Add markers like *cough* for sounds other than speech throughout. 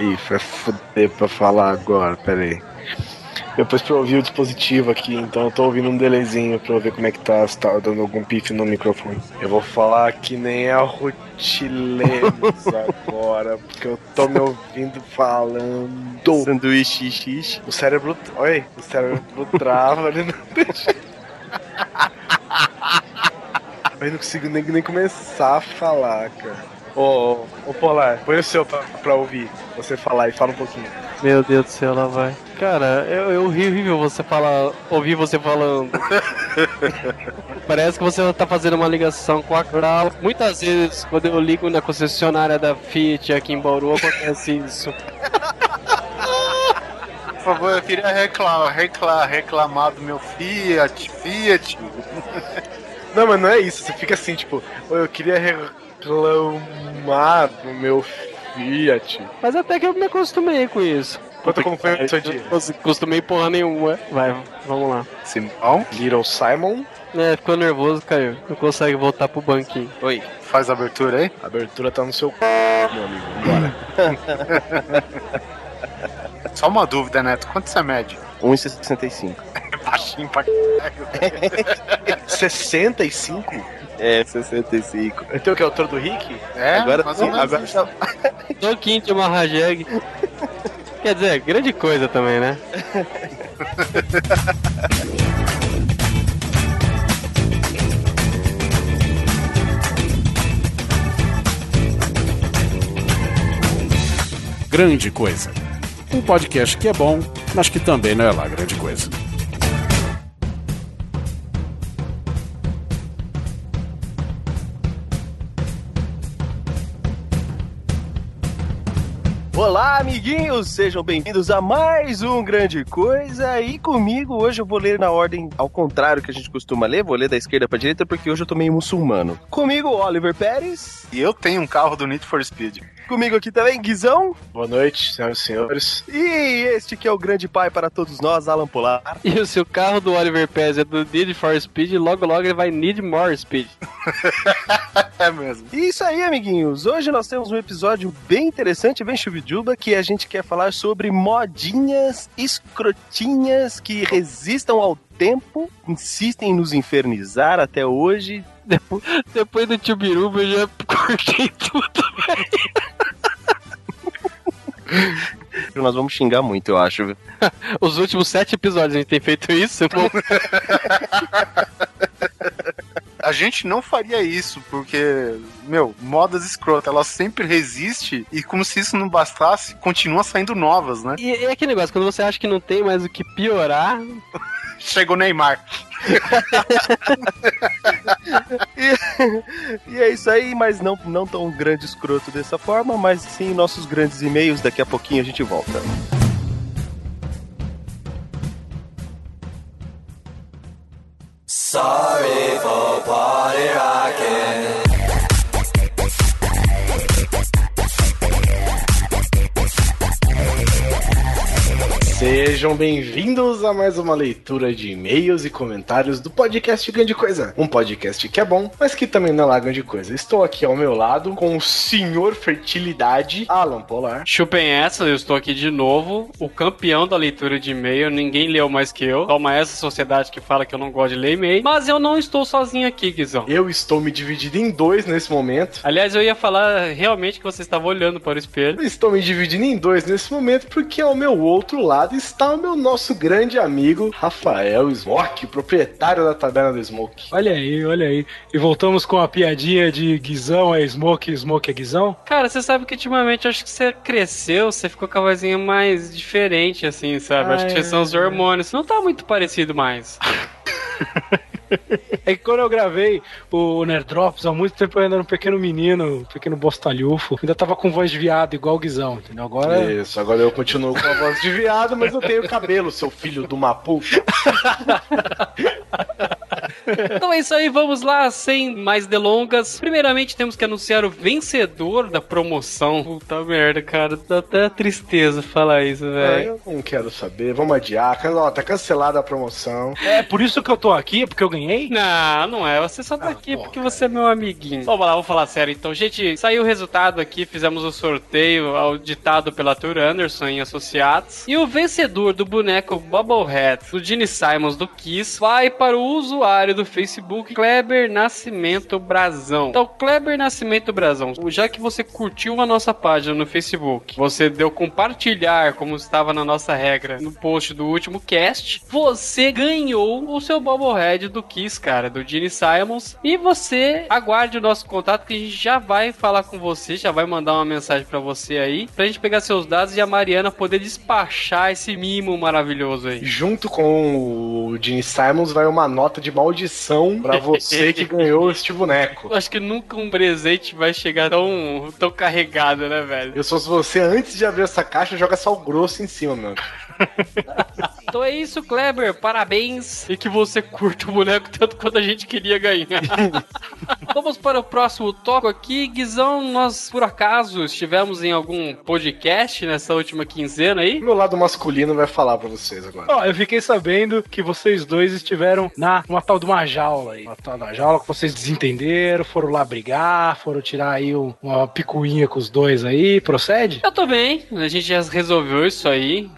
Ih, vai foder pra falar agora, pera aí. Depois pra eu ouvir o dispositivo aqui, então eu tô ouvindo um delayzinho pra eu ver como é que tá, se tá dando algum pife no microfone. Eu vou falar que nem a Rutilens *laughs* agora, porque eu tô me ouvindo falando. Sanduíche xixi. O cérebro. Oi, o cérebro trava, ele não deixa. Eu não consigo nem, nem começar a falar, cara. Ô, ô, Polar, põe o seu pra, pra ouvir você falar e fala um pouquinho. Meu Deus do céu, lá vai. Cara, eu, eu ri horrível você falar, ouvir você falando. *laughs* Parece que você tá fazendo uma ligação com a Crau. Muitas vezes, quando eu ligo na concessionária da Fiat aqui em Bauru, acontece isso. Por favor, eu queria reclamar, reclamar, reclamar do meu Fiat, Fiat. Não, mas não é isso. Você fica assim, tipo, "Ô, eu queria reclamar do meu Fiat. Mas até que eu me acostumei com isso. Conta como foi o seu dia. Não acostumei porra nenhuma. Vai, vamos lá. Simão, Little Simon, É, ficou nervoso, caiu. Não consegue voltar pro banquinho. Oi, faz a abertura aí. a abertura tá no seu c... meu amigo. Vambora. *laughs* Só uma dúvida, Neto, quanto você mede? 1,65. É *laughs* baixinho pra 65? *laughs* É, 65. Então que é o autor do Rick? É, agora mais menos agora tá... Toquinho de uma Rajeg. Quer dizer, grande coisa também, né? Grande Coisa. Um podcast que é bom, mas que também não é lá grande coisa. Olá, amiguinhos! Sejam bem-vindos a mais um Grande Coisa. E comigo hoje eu vou ler na ordem ao contrário que a gente costuma ler. Vou ler da esquerda pra direita porque hoje eu tô meio muçulmano. Comigo, Oliver Pérez. E eu tenho um carro do Need for Speed. Comigo aqui também, Guizão. Boa noite, senhoras e senhores. E este que é o grande pai para todos nós, Alan Polar. *laughs* E o seu carro do Oliver Pérez é do Need for Speed, logo logo ele vai Need More Speed. *laughs* É mesmo. E isso aí, amiguinhos. Hoje nós temos um episódio bem interessante, bem chubiduba, que a gente quer falar sobre modinhas escrotinhas que resistam ao tempo, insistem em nos infernizar até hoje. Depois, depois do Tchubiruba eu já *laughs* cortei tudo, velho. *laughs* Nós vamos xingar muito, eu acho. *laughs* Os últimos sete episódios a gente tem feito isso. *laughs* A gente não faria isso, porque, meu, modas escrotas, ela sempre resiste e como se isso não bastasse, continua saindo novas, né? e é aquele negócio, quando você acha que não tem mais o que piorar, Chegou o Neymar. *laughs* E é isso aí, mas não, não tão grande escroto dessa forma, mas sim nossos grandes e-mails. Daqui a pouquinho a gente volta. Sejam bem-vindos a mais uma leitura de e-mails e comentários do podcast Grande Coisa. Um podcast que é bom, mas que também não é lá grande coisa. Estou aqui ao meu lado com o senhor Fertilidade, Alan Polar. chupem essa, eu estou aqui de novo, o campeão da leitura de e-mail, ninguém leu mais que eu. Toma essa sociedade que fala que eu não gosto de ler e-mail, mas eu não estou sozinho aqui, Guizão. Eu estou me dividindo em dois nesse momento. Aliás, eu ia falar realmente que você estava olhando para o espelho. Eu estou me dividindo em dois nesse momento porque ao meu outro lado está o meu nosso grande amigo Rafael Smoke, proprietário da taberna do Smoke. Olha aí, olha aí. E voltamos com a piadinha de Guizão é Smoke, Smoke é Guizão? Cara, você sabe que ultimamente eu acho que você cresceu, você ficou com a vozinha mais diferente, assim, sabe? acho que Ah, são os é. hormônios. Não tá muito parecido mais. *laughs* *laughs* É que quando eu gravei o Nerd Drops, há muito tempo eu ainda era um pequeno menino, um pequeno bostalhufo. Ainda tava com voz de viado, igual o Guizão, entendeu? Agora. Isso, agora eu continuo com a voz de viado, mas eu tenho cabelo, seu filho de uma puta. *laughs* *laughs* então é isso aí, vamos lá, sem mais delongas. Primeiramente, temos que anunciar o vencedor da promoção. Puta merda, cara, dá até tristeza falar isso, Ah, velho. eu não quero saber, vamos adiar. Ó, tá cancelada a promoção. É por isso que eu tô aqui, é porque eu ganhei? Não, não é. Você só tá Ah, aqui pô, porque você é meu amiguinho. Vamos lá, vamos falar sério. Então, gente, saiu o resultado aqui, fizemos o sorteio auditado pela Tour Anderson em Associados. E o vencedor do boneco Bubblehead, do Gene Simons do Kiss, vai para o usuário do Facebook Kleber Nascimento Brazão. Então, Kleber Nascimento Brazão, já que você curtiu a nossa página no Facebook, você deu compartilhar, como estava na nossa regra, no post do último cast, você ganhou o seu Bubblehead do Kiss, cara, do Gene Simons. E você aguarde o nosso contato que a gente já vai falar com você, já vai mandar uma mensagem pra você aí, pra gente pegar seus dados e a Mariana poder despachar esse mimo maravilhoso aí. Junto com o Gene Simons vai uma nota de maldição pra você que ganhou este boneco. Eu acho que nunca um presente vai chegar tão, tão carregado, né, velho? Eu sou se você, antes de abrir essa caixa, joga sal grosso em cima, meu. *laughs* Então é isso, Kleber. Parabéns. E que você curta o boneco tanto quanto a gente queria ganhar. *laughs* Vamos para o próximo tópico aqui. Guizão, nós por acaso estivemos em algum podcast nessa última quinzena aí? Meu lado masculino vai falar pra vocês agora. Ó, eu fiquei sabendo que vocês dois estiveram na uma tal de uma jaula aí. Uma tal da jaula que vocês desentenderam, foram lá brigar, foram tirar aí um- uma picuinha com os dois aí. Procede? Eu tô bem, a gente já resolveu isso aí.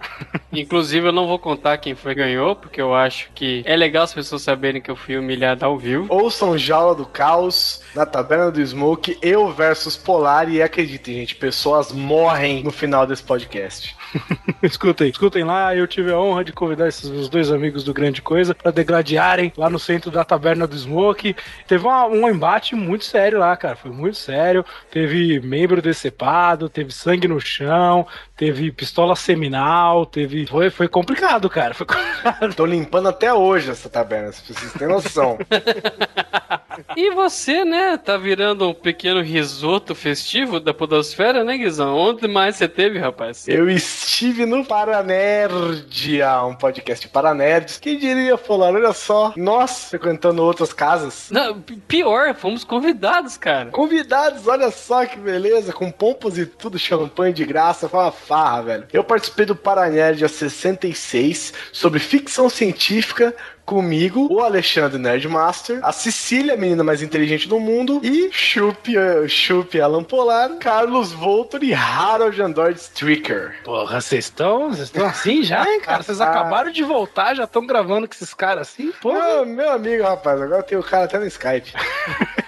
Inclusive, eu não vou contar quem foi que ganhou, porque eu acho que é legal as pessoas saberem que eu fui humilhado ao vivo. Ouçam Jaula do Caos, na Taberna do Smoke, eu versus Polar, e acreditem, gente, pessoas morrem no final desse podcast. *laughs* escutem, escutem lá. Eu tive a honra de convidar esses meus dois amigos do Grande Coisa pra degladiarem lá no centro da Taberna do Smoke. Teve uma- um embate muito sério lá, cara. Foi muito sério. Teve membro decepado, teve sangue no chão, teve pistola seminal, teve. Foi, foi complicado, cara. Foi *laughs* complicado. Tô limpando até hoje essa taberna, se vocês têm noção. *laughs* E você, né, tá virando um pequeno risoto festivo da Podosfera, né, Guizão? Onde mais você teve, rapaz? Eu estive no Paranerdia, um podcast para nerds. Quem diria, Polar? Olha só, nós frequentando outras casas. Não, pior, fomos convidados, cara. Convidados, olha só que beleza, com pompas e tudo, champanhe de graça, foi uma farra, velho. Eu participei do Paranerdia 66 sobre ficção científica comigo, o Alexandre Nerdmaster, a Cecília, a menina mais inteligente do mundo, e Chup, eh, Chup Alan Polar, Carlos Voltor e Harold Android Stricker. Porra, vocês estão vocês estão *laughs* assim já, hein, cara? Vocês acabaram de voltar, já estão gravando com esses caras assim? Porra. Ah, meu amigo, rapaz, agora tem o cara até no Skype. *laughs*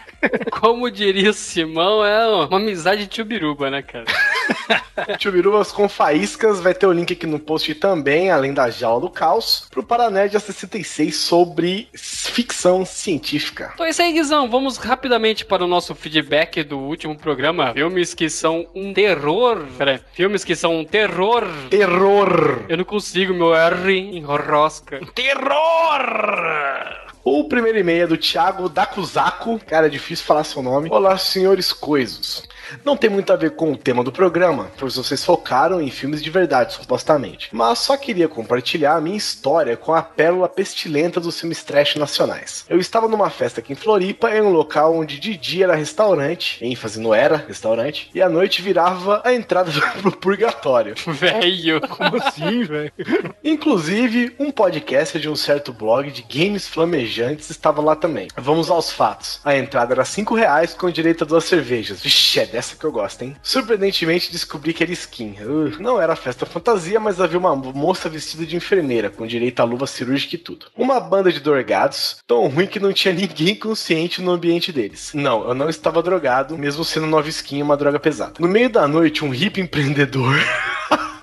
Como diria o Simão, é uma amizade de tio Biruba, né, cara? *laughs* Chubirubas com faíscas, vai ter o link aqui no post também, além da jaula do caos, pro Paranerdia 66 sobre ficção científica. Então é isso aí, Guizão. Vamos rapidamente para o nosso feedback do último programa. Filmes que são um terror. Pera aí. Filmes que são um terror. Terror! Eu não consigo, meu R enrosca. Terror! O primeiro e-mail é do Thiago Dakuzaku. Cara, é difícil falar seu nome. Olá, senhores coisos. Não tem muito a ver com o tema do programa, pois vocês focaram em filmes de verdade, supostamente. Mas só queria compartilhar a minha história com a pérola pestilenta dos filmes trash nacionais. Eu estava numa festa aqui em Floripa, em um local onde de dia era restaurante, ênfase no era restaurante, e à noite virava a entrada pro *laughs* purgatório. Velho. Como assim, velho? Inclusive, um podcast de um certo blog de games flamejantes estava lá também. Vamos aos fatos. A entrada era 5 reais com direito a duas cervejas. Vixe, é dessa que eu gosto, hein? Surpreendentemente, descobri que era skin. Uh, não era festa fantasia, mas havia uma moça vestida de enfermeira, com direito a luva cirúrgica e tudo. Uma banda de drogados, tão ruim que não tinha *laughs* ninguém consciente no ambiente deles. Não, eu não estava drogado, mesmo sendo nova skin uma droga pesada. No meio da noite, um hippie empreendedor *laughs* *laughs*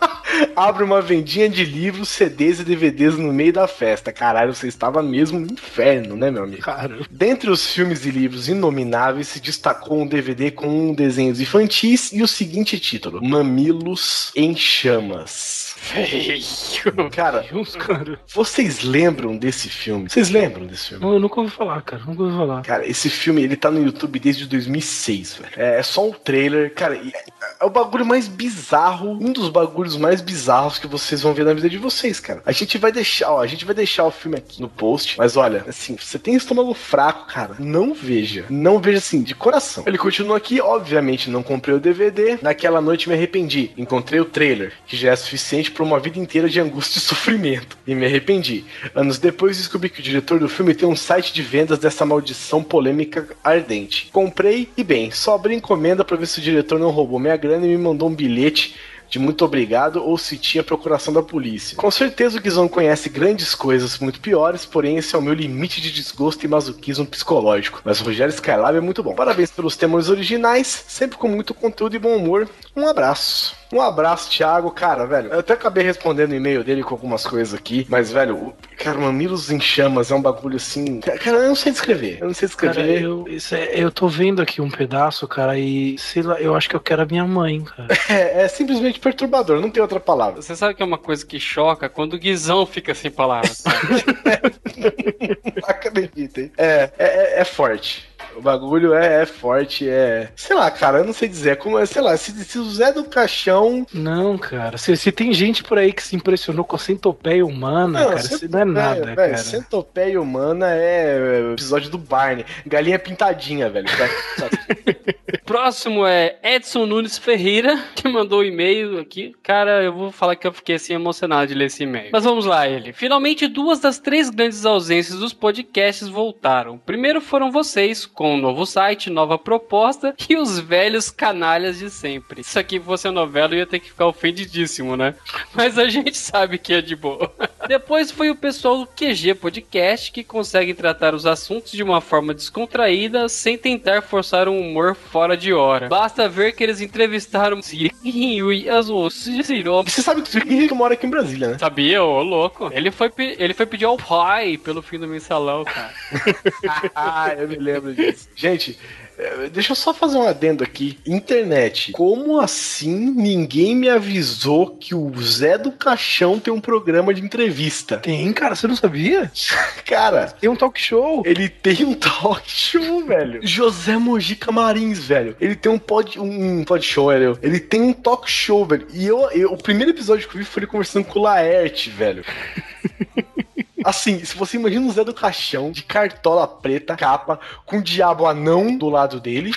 abre uma vendinha de livros, CDs e DVDs no meio da festa. Caralho, você estava mesmo no inferno, né, meu amigo? Cara, Dentre os filmes e livros inomináveis, se destacou um DVD com um desenhos infantis e o seguinte título: Mamilos em Chamas. Velho. Cara, Deus, cara. vocês lembram desse filme? Vocês lembram desse filme? Não, eu nunca ouvi falar, cara. Nunca ouvi falar. Cara, esse filme, ele tá no YouTube desde 2006, velho. É, é só um trailer. Cara, é, é o bagulho mais bizarro, um dos bagulhos mais bizarros bizarros que vocês vão ver na vida de vocês, cara. A gente vai deixar, ó, a gente vai deixar o filme aqui no post, mas olha, assim, você tem estômago fraco, cara, não veja. Não veja assim, de coração. Ele continua aqui, obviamente não comprei o DVD. Naquela noite me arrependi. Encontrei o trailer, que já é suficiente para uma vida inteira de angústia e sofrimento. E me arrependi. Anos depois descobri que o diretor do filme tem um site de vendas dessa maldição polêmica ardente. Comprei e bem, só abri encomenda para ver se o diretor não roubou minha grana e me mandou um bilhete de muito obrigado ou se tinha procuração da polícia. Com certeza o Guizão conhece grandes coisas muito piores, porém esse é o meu limite de desgosto e masoquismo psicológico. Mas o Rogério Skylab é muito bom. Parabéns pelos temas originais, sempre com muito conteúdo e bom humor. Um abraço. Um abraço, Thiago. Cara, velho, eu até acabei respondendo o e-mail dele com algumas coisas aqui, mas, velho, o- cara, Mamilos em Chamas é um bagulho assim. Cara, eu não sei descrever. Eu não sei Cara, descrever. eu, isso é- eu tô vendo aqui um pedaço, cara, e sei lá, eu acho que eu quero a minha mãe, cara. *laughs* É, é simplesmente perturbador, não tem outra palavra. Você sabe que é uma coisa que choca quando o Guizão fica sem palavras. sabe? *laughs* Acreditem. É, é, é, é forte. O bagulho é, é forte, é. Sei lá, cara, eu não sei dizer. É como é, sei lá, se, se o Zé do Caixão. Não, cara, se, se tem gente por aí que se impressionou com a centopeia humana, cara, isso não é nada, velho, cara. Centopeia humana é o episódio do Barney. Galinha pintadinha, velho. *laughs* Próximo é Edson Nunes Ferreira, que mandou o e-mail aqui. Cara, eu vou falar que eu fiquei assim emocionado de ler esse e-mail. Mas vamos lá, ele. Finalmente, duas das três grandes ausências dos podcasts voltaram. Primeiro foram vocês, com um novo site, nova proposta *laughs* e os velhos canalhas de sempre. Isso aqui fosse a novela, eu ia ter que ficar ofendidíssimo, né? *laughs* Mas a gente sabe que é de boa. *laughs* Depois foi o pessoal do QG Podcast que consegue tratar os assuntos de uma forma descontraída sem tentar forçar um humor fora de hora. Basta ver que eles entrevistaram e as Você sabe que o Henrique mora aqui em Brasília, né? Sabia, ô louco? Ele foi, ele foi pedir ao pai pelo fim do mensalão, cara. ah, eu me lembro disso. Gente, eh, deixa eu só fazer um adendo aqui. Internet. Como assim ninguém me avisou que o Zé do Caixão tem um programa de entrevista? Tem, cara, você não sabia? *laughs* Cara, Tem um talk show. ele tem um talk show, velho. José Mojica Marins, velho. Ele tem um pod, um pod show, velho. Ele tem um talk show, velho. E eu, eu- o primeiro episódio que eu vi foi ele conversando com o Laerte, velho. *laughs* Assim, se você imagina o Zé do Caixão, de cartola preta, capa, com o diabo anão do lado dele.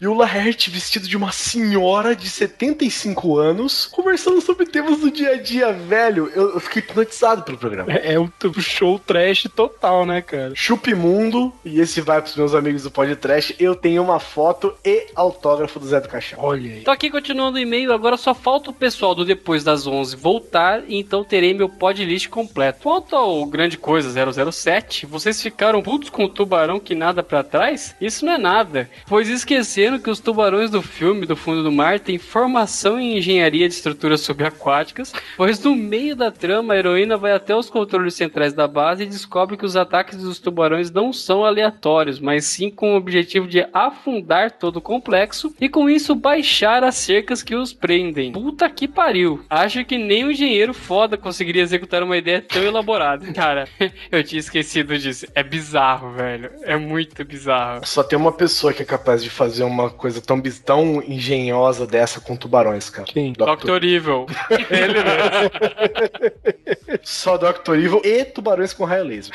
E o Laerte vestido de uma senhora de 75 anos, conversando sobre temas do dia a dia, velho. Eu, eu fiquei hipnotizado pelo programa. É, é um show trash total, né, cara? Chupe Mundo, e esse vai pros meus amigos do podcast. Eu tenho uma foto e autógrafo do Zé do Caixão. Olha aí. Então aqui continuando o e-mail, agora só falta o pessoal do Depois das 11 voltar, e então terei meu podlist completo. Quanto ao Grande Coisa 007, vocês ficaram putos com o tubarão que nada pra trás? Isso não é nada, pois esqueceram que os tubarões do filme do fundo do mar têm formação em engenharia de estruturas subaquáticas, pois no meio da trama a heroína vai até os controles centrais da base e descobre que os ataques dos tubarões não são aleatórios, mas sim com o objetivo de afundar todo o complexo e com isso baixar as cercas que os prendem. Puta que pariu. Acho que nem um engenheiro foda conseguiria executar uma ideia tão elaborada. *laughs* Cara, *laughs* eu tinha esquecido disso. É bizarro, velho. É muito bizarro. Só tem uma pessoa que é capaz de fazer uma coisa tão, tão engenhosa dessa com tubarões, cara. Quem? Doctor... Dr. Evil. *laughs* Só Dr. Evil e tubarões com raio laser.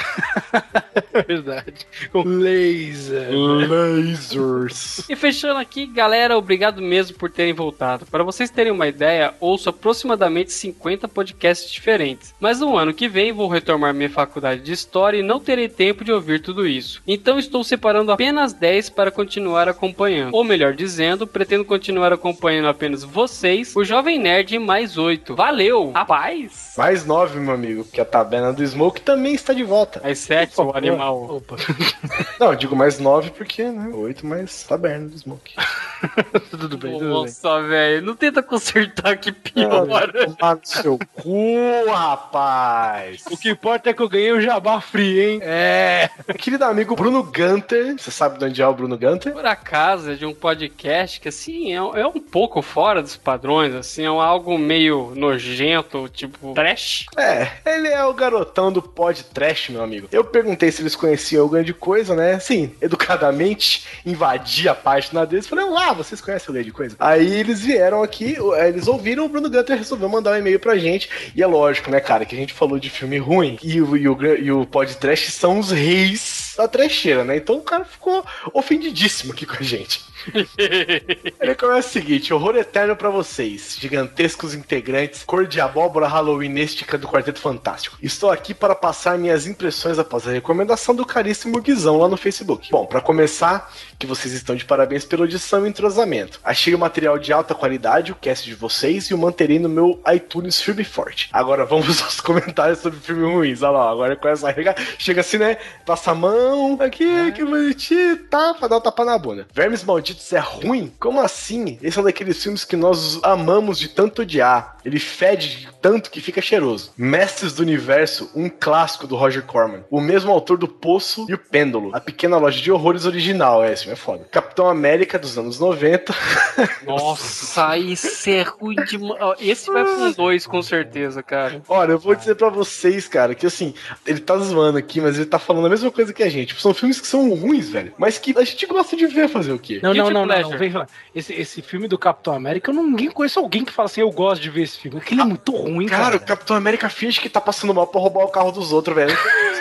*laughs* Verdade. Com laser. Lasers. E fechando aqui, galera, obrigado mesmo por terem voltado. Para vocês terem uma ideia, ouço aproximadamente 50 podcasts diferentes. Mas no ano que vem vou retomar minha faculdade de História e não terei tempo de ouvir tudo isso. Então estou separando apenas 10 para continuar acompanhando. Ou melhor dizendo, pretendo continuar acompanhando apenas vocês, o Jovem Nerd mais 8. Valeu! Rapaz! Mais nove, meu amigo, porque a taberna do Smoke também está de volta. Mais 7, o animal. Opa. *laughs* Não, eu digo mais nove porque, né? Oito mais taberna do Smoke. *laughs* tudo bem, tudo. Nossa, velho, não tenta consertar que pior. Tomar no seu cu, rapaz. O que importa é que eu ganhei o jabá free, hein? É. Querido amigo Bruno Gunter, você sabe de onde é o Bruno Gunter? Por acaso, de um podcast que, assim, é, é um pouco fora dos padrões, assim, é algo meio nojento, tipo trash. É, ele é o garotão do pod trash, meu amigo. Eu perguntei se eles conheciam o grande coisa, né? Sim, educadamente, invadi a página deles. Falei, ah, vocês conhecem o grande coisa? Aí eles vieram aqui, eles ouviram, o Bruno Gunter resolveu mandar um e-mail pra gente. E é lógico, né, cara, que a gente falou de filme ruim. E o, e o, e o pod trash são os reis da trecheira, né? Então o cara ficou ofendidíssimo aqui com a gente. Peace. *laughs* Ele começa o seguinte: horror eterno para vocês, gigantescos integrantes, cor de abóbora halloweenística do Quarteto Fantástico. Estou aqui para passar minhas impressões após a recomendação do caríssimo Guizão lá no Facebook. Bom, para começar, que vocês estão de parabéns pela audição e entrosamento. Achei o material de alta qualidade, o cast de vocês, e o manterei no meu iTunes firme forte. Agora vamos *laughs* aos comentários sobre filmes ruins. Olha lá, agora começa a regar. Chega assim, né? Passa a mão, aqui, é. que bonitinho, tá, pra dar um tapa na bunda. Vermes Malditos é ruim? Como assim? Esse é um daqueles filmes que nós amamos de tanto odiar. Ele fede tanto que fica cheiroso. Mestres do Universo, um clássico do Roger Corman. O mesmo autor do Poço e o Pêndulo. A Pequena Loja de Horrores original, é, esse filme é foda. Capitão América dos anos 90. *laughs* Nossa, isso é ruim demais. Esse vai com dois, com certeza, cara. Olha, eu vou dizer pra vocês, cara, que assim, ele tá zoando aqui, mas ele tá falando a mesma coisa que a gente. São filmes que são ruins, velho. Mas que a gente gosta de ver fazer o quê? Não, não, não, não, não, Vem falar. Esse, esse filme do Capitão América, eu não ninguém conheço alguém que fala assim, eu gosto de ver esse filme. Aquele é muito ruim, cara. Cara, o Capitão América finge que tá passando mal pra roubar o carro dos outros, velho.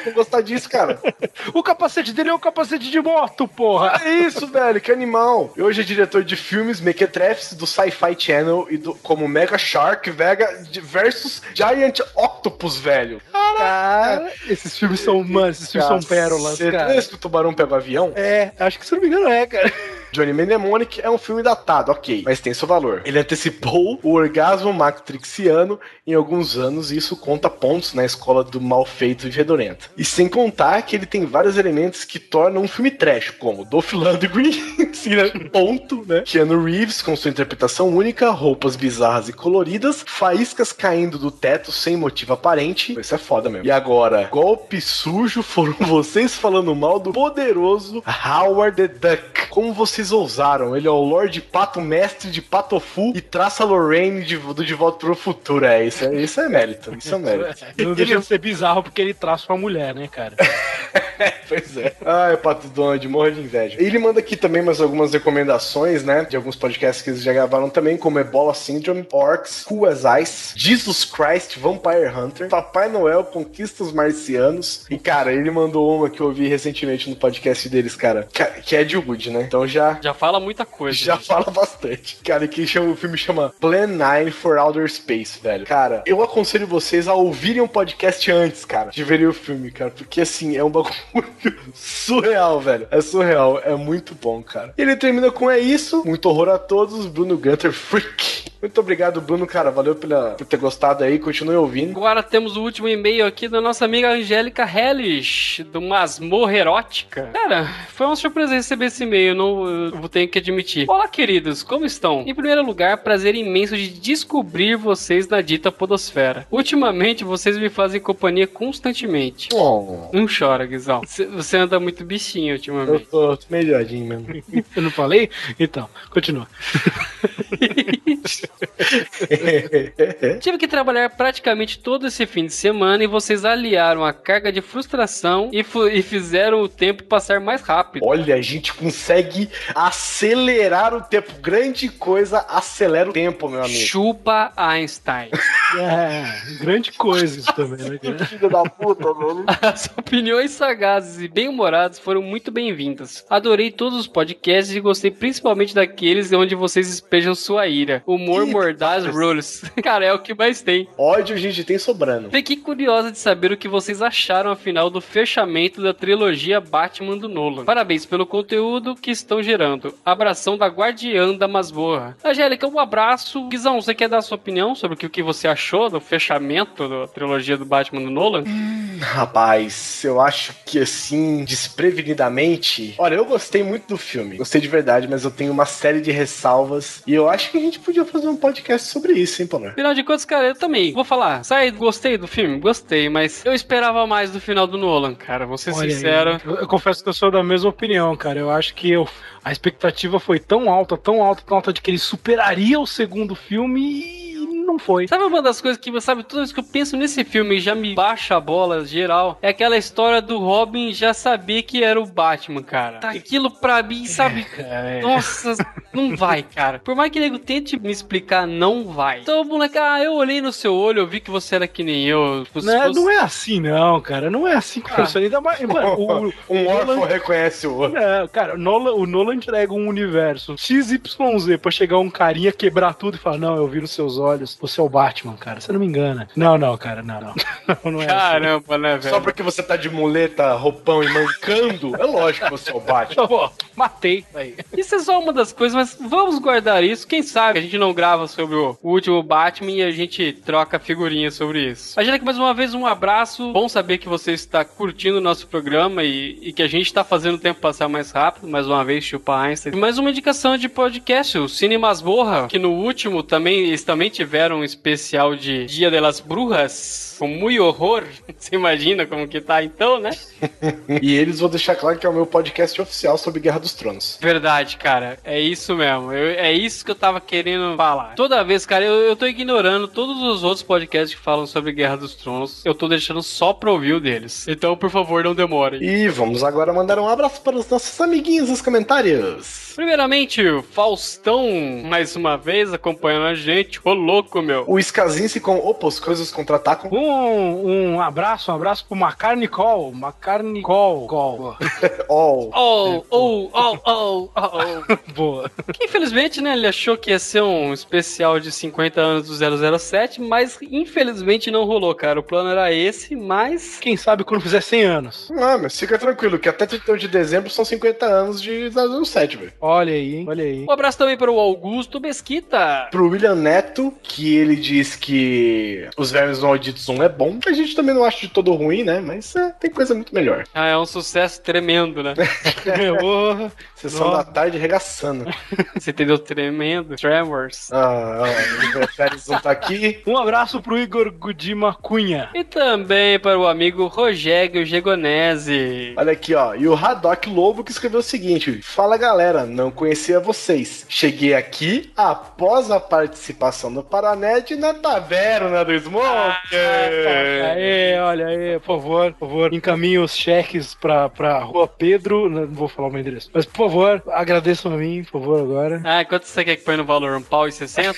Não gostar disso, cara. *laughs* o capacete dele é um capacete de moto, porra. É isso, velho, que animal. E hoje é diretor de filmes Mequetrefs do Sci-Fi Channel e do, como Mega Shark Vega versus Giant Octopus, velho. Cara, esses filmes são, mano, esses filmes são pérolas, cara. Você que o tubarão pega o avião? É, acho que se não me engano é, cara. Johnny Mnemonic é um filme datado, ok, mas tem seu valor. Ele antecipou o orgasmo matrixiano em alguns anos e isso conta pontos na escola do mal feito e fedorento. E sem contar que ele tem vários elementos que tornam um filme trash, como Dolph Lundgren, *laughs* né? ponto, né? Keanu Reeves com sua interpretação única, roupas bizarras e coloridas, faíscas caindo do teto sem motivo aparente. Isso é foda mesmo. E agora, golpe sujo foram *laughs* vocês falando mal do poderoso Howard the Duck. Como vocês ousaram? Ele é o Lord Pato, mestre de Patofu e traça Lorraine de, do De Volta para o Futuro. É, isso é, isso é mérito. Isso é mérito. Não deixa de ser bizarro porque ele traça uma mulher, né, cara? *laughs* *laughs* pois é. Ai, Pato Donald, morro de inveja. Ele manda aqui também mais algumas recomendações, né? De alguns podcasts que eles já gravaram também, como Ebola Syndrome, Orcs, Who as Ice, Jesus Christ, Vampire Hunter, Papai Noel, Conquista os Marcianos. E, cara, ele mandou uma que eu ouvi recentemente no podcast deles, cara, que é de Wood, né? Então já. Já fala muita coisa. Já gente. fala bastante. Cara, que chama, o filme chama Plan 9 for Outer Space, velho. Cara, eu aconselho vocês a ouvirem um podcast antes, cara, de verem o filme, cara. Porque assim, é um bagulho surreal, velho. É surreal. É muito bom, cara. Ele termina com é isso. Muito horror a todos. Bruno Gunter Freak. Muito obrigado, Bruno, cara. Valeu pela, por ter gostado aí. Continue ouvindo. Agora temos o último e-mail aqui da nossa amiga Angélica Hellish, do Masmorra Erótica. Cara, foi uma surpresa receber esse e-mail, não eu vou ter que admitir. Olá, queridos, como estão? Em primeiro lugar, prazer imenso de descobrir vocês na dita podosfera. Ultimamente, vocês me fazem companhia constantemente. Oh. Não chora, Guizão. Você anda muito bichinho ultimamente. Eu tô, tô melhorzinho mesmo. *laughs* eu não falei? Então, continua. *laughs* Tive que trabalhar praticamente todo esse fim de semana e vocês aliaram a carga de frustração e, e fizeram o tempo passar mais rápido. Olha, a gente consegue acelerar o tempo. Grande coisa, acelera o tempo, meu amigo. Chupa Einstein. É, grande coisa isso também, né? *laughs* Filho da puta, mano. As opiniões sagazes e bem-humoradas foram muito bem-vindas. Adorei todos os podcasts e gostei principalmente daqueles onde vocês espejam sua ira. Humor Ih, mordaz rules. *laughs* Cara, é o que mais tem. Ódio a gente tem sobrando. Fiquei curiosa de saber o que vocês acharam afinal do fechamento da trilogia Batman do Nolan. Parabéns pelo conteúdo que estão gerando. Abração da Guardiã da Masmorra. Angélica, um abraço. Guizão, você quer dar sua opinião sobre o que você achou? Achou do fechamento da trilogia do Batman do Nolan? Rapaz, eu acho que assim, desprevenidamente. Olha, eu gostei muito do filme. Gostei de verdade, mas eu tenho uma série de ressalvas. E eu acho que a gente podia fazer um podcast sobre isso, hein, Palmer? Afinal de contas, cara, eu também. Vou falar. Sai, gostei do filme? Gostei, mas eu esperava mais do final do Nolan, cara. Vou ser Olha aí, sincero. Eu, eu confesso que eu sou da mesma opinião, cara. Eu acho que eu, a expectativa foi tão alta, tão alta, tão alta de que ele superaria o segundo filme e não foi. Sabe uma das coisas que, sabe, toda vez que eu penso nesse filme e já me baixa a bola geral, é aquela história do Robin já saber que era o Batman, cara. Tá, aquilo pra mim, sabe? É, Nossa, não vai, cara. Por mais que o nego tente me explicar, não vai. Então, moleque, ah, eu olhei no seu olho, eu vi que você era que nem eu. Não, fosse- não é assim, não, cara. Não é assim que Ah. funciona. Ainda mais. Mano, *laughs* o, Um órfão Nolan- reconhece o outro. Não, cara, o Nolan, o Nolan entrega um universo XYZ pra chegar um carinha, quebrar tudo e falar: Não, eu vi nos seus olhos, você é o Batman, cara. Você não me engana. Não, não, cara, não, não. *laughs* Não, não é assim. Caramba, né, velho? Só porque você tá de muleta, roupão e mancando, é lógico que você é o Batman. *laughs* Pô, matei. Aí. Isso é só uma das coisas, mas vamos guardar isso. Quem sabe a gente não grava sobre o último Batman e a gente troca figurinhas sobre isso. Que mais uma vez um abraço. Bom saber que você está curtindo o nosso programa e, e que a gente está fazendo o tempo passar mais rápido. Mais uma vez, chupa Einstein. E mais uma indicação de podcast, o Cine Masmorra, que no último também eles também tiveram um especial de Dia de las Brujas, com muito horror. *laughs* Você imagina como que tá então, né? *laughs* E eles vão deixar claro que é o meu podcast oficial sobre Guerra dos Tronos. Verdade, cara. É isso mesmo. Eu- é isso que eu tava querendo falar. Toda vez, cara, eu, eu tô ignorando todos os outros podcasts que falam sobre Guerra dos Tronos. Eu tô deixando só pra ouvir o deles. Então, por favor, não demorem. E vamos agora mandar um abraço para os nossos amiguinhos nos comentários. Primeiramente, o Faustão, mais uma vez, acompanhando a gente. Ô, louco, meu. O Skazinski com Opa, as coisas contra-atacam. Um, um abraço, um abraço pro Macarni Call. Macarni Call. Call. All. *laughs* Oh, oh, oh, oh, oh. *laughs* Boa. Que, infelizmente, né, ele achou que ia ser um especial de 50 anos do 007, mas infelizmente não rolou, cara. O plano era esse, mas Quem sabe quando fizer 100 anos. Ah, mas fica tranquilo, que até 31 de dezembro são 50 anos de 007, velho. Olha aí, hein? Olha aí. Um abraço também para o Augusto Mesquita. Pro William Neto, que ele diz que Os Vermes Malditos 1 é bom. A gente também não acha de todo ruim, né? Mas é, tem coisa muito melhor. Ah, é um sucesso tremendo, né? *laughs* Porra. Sessão Nossa. da tarde regaçando. *laughs* Você entendeu? Tremendo. Tremors. Ah, o Pérez não tá aqui. Um abraço pro Igor Gudima Cunha. E também para o amigo Rogério Gegonese. Olha aqui, ó. E o Haddock Lobo que escreveu o seguinte: Fala galera, não conhecia vocês. Cheguei aqui após a participação do Paranet na taverna do Smoke. Aê, olha aí, por favor, por favor, encaminhe os cheques pra, pra Rua Pedro. Não vou falar o meu endereço. Mas, por favor, agradeçam a mim, por favor, agora. Ah, quanto você quer que põe no valor? Um pau e 60?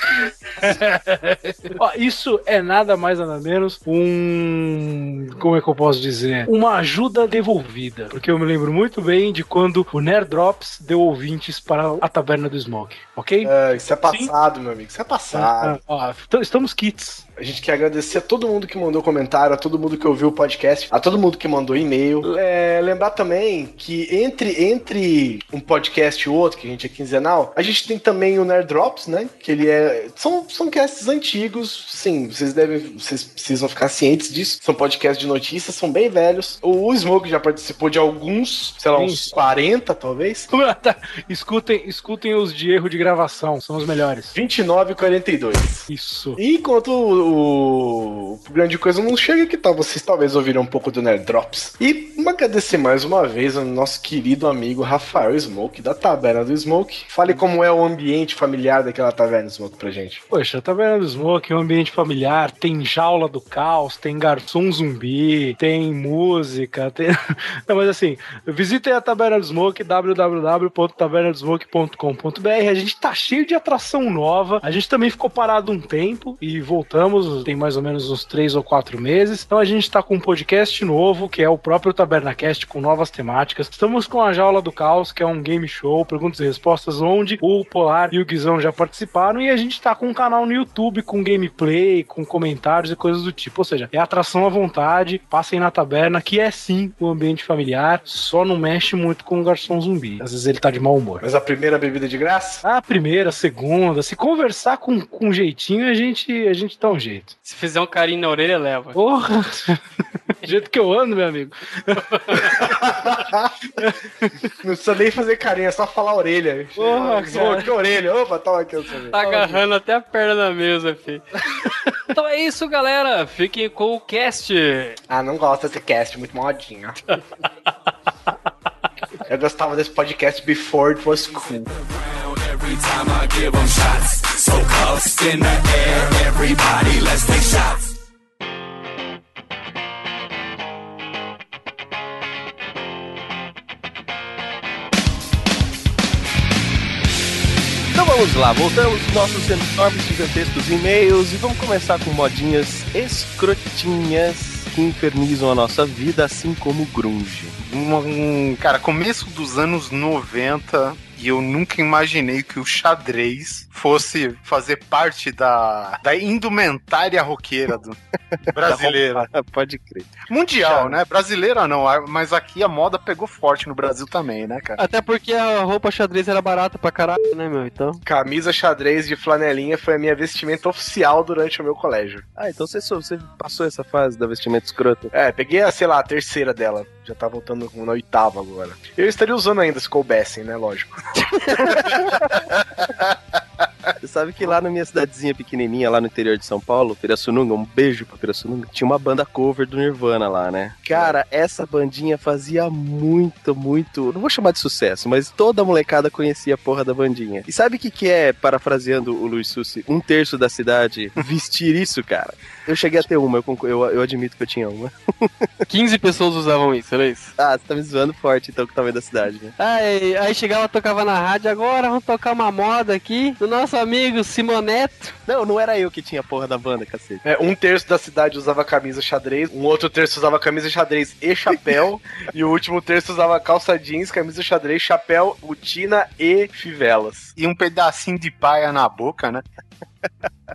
*laughs* Ó, isso é nada mais nada menos um. Como é que eu posso dizer? Uma ajuda devolvida. Porque eu me lembro muito bem de quando o Nerd Drops deu ouvintes para a taberna do Smoke, ok? É, isso é passado, meu amigo. Isso é passado. Ah, ó, então estamos kits. A gente quer agradecer a todo mundo que mandou comentário, a todo mundo que ouviu o podcast, a todo mundo que mandou e-mail. É, lembrar também que entre, entre um podcast e outro, que a gente é quinzenal, a gente tem também o Nerd Drops, né? Que ele é. São, são casts antigos, sim, vocês devem. Vocês precisam ficar cientes disso. São podcasts de notícias, são bem velhos. O Smoke já participou de alguns, sei lá, uns Sim. 40, talvez. Tá, escutem, escutem os de erro de gravação, são os melhores. 29 e 42. Isso. E enquanto o, grande coisa não chega, que tal? Vocês talvez ouviram um pouco do Nerd Drops. E agradecer mais uma vez ao nosso querido amigo Rafael Smoke, da Taberna do Smoke. Fale como é o ambiente familiar daquela Taberna do Smoke pra gente. Poxa, a Taverna do Smoke é um ambiente familiar, tem jaula do caos, tem garçom zumbi, tem música, tem... *laughs* Não, mas assim, visitem a Taverna do Smoke, www.tabernadosmoke.com.br. A gente tá cheio de atração nova. A gente também ficou parado um tempo e voltamos, tem mais ou menos uns três ou quatro meses. Então a gente tá com um podcast novo, que é o próprio TabernaCast, com novas temáticas. Estamos com a Jaula do Caos, que é um game show, perguntas e respostas, onde o Polar e o Guizão já participaram e a gente tá com um canal no YouTube com gameplay, com comentários e coisas do tipo. Ou seja, é atração à vontade, passem na taberna, que é sim o ambiente familiar, só não mexe muito com o garçom zumbi. Às vezes ele tá de mau humor. Mas a primeira bebida de graça? A primeira, a segunda, se conversar com, com jeitinho, a gente, a gente dá um jeito. Se fizer um carinho na orelha, leva. Porra! *laughs* Do jeito que eu ando, meu amigo. *laughs* Não precisa nem fazer carinho, é só falar a orelha. Porra, cara. aqui a orelha. Opa, toma aqui o seu. Tá agarrando até a perna na mesa, filho. *laughs* então é isso, galera. Fiquem com o cast. Ah, não gosto desse cast, muito modinha. Eu gostava desse podcast before it was cool. Every time I give 'em shots. So cuffs in the air, everybody, let's take shots. Então vamos lá, voltamos nossos enormes gigantescos e-mails e vamos começar com modinhas escrotinhas que infernizam a nossa vida, assim como o grunge. Um, cara, começo dos anos 90 e eu nunca imaginei que o xadrez fosse fazer parte da, da indumentária roqueira do, *laughs* brasileira. Pode crer. Mundial, né? Brasileira não, mas aqui a moda pegou forte no Brasil também, né, cara? Até porque a roupa xadrez era barata pra caralho, né, meu? Então. Camisa xadrez de flanelinha foi a minha vestimenta oficial durante o meu colégio. Ah, então você, você passou essa fase da vestimenta escrota. É, peguei a, sei lá, a terceira dela. Já tá voltando na oitava agora. Eu estaria usando ainda se coubessem, né? Lógico. *laughs* Você *laughs* sabe que lá na minha cidadezinha pequenininha, lá no interior de São Paulo, Pirassununga, um beijo pra Pirassununga, tinha uma banda cover do Nirvana lá, né? Cara, essa bandinha fazia muito, muito, não vou chamar de sucesso, mas toda a molecada conhecia a porra da bandinha. E sabe o que que é, parafraseando o Luiz Sussi, um terço da cidade vestir isso, cara? Eu cheguei a ter uma, eu, eu, eu admito que eu tinha uma. *laughs* 15 pessoas usavam isso, era isso? Ah, você tá me zoando forte então com o tamanho da cidade, né? Aí, aí chegava, tocava na rádio, agora vamos tocar uma moda aqui do nosso amigo Simoneto. Não, não era eu que tinha a porra da banda, cacete. É, um terço da cidade usava camisa xadrez, um outro terço usava camisa xadrez e chapéu, *laughs* e o último terço usava calça jeans, camisa xadrez, chapéu, botina e fivelas. E um pedacinho de paia na boca, né?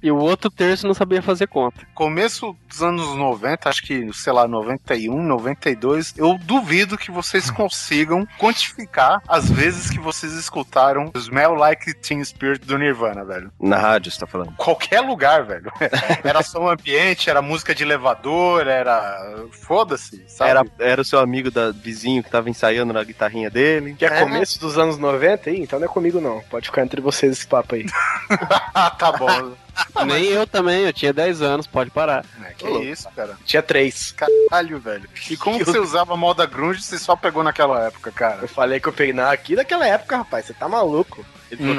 E o outro terço não sabia fazer conta. Começo dos anos 90, acho que, sei lá, 91, 92, eu duvido que vocês consigam quantificar as vezes que vocês escutaram Smell Like Teen Spirit do Nirvana, velho. Na rádio, você tá falando? Qualquer lugar, velho. *laughs* Era som ambiente, era música de elevador, era. Foda-se, sabe? Era, era o seu amigo da vizinho que tava ensaiando na guitarrinha dele. Que é, começo dos anos 90 aí? Então não é comigo não. Pode ficar entre vocês esse papo aí. *laughs* Tá bom. *laughs* Nem eu também, eu tinha 10 anos, pode parar. É, que isso, cara. Tinha três. Caralho, velho. E como você usava moda grunge, você só pegou naquela época, cara? Eu falei que eu peguei na aqui daquela época, rapaz. Você tá maluco.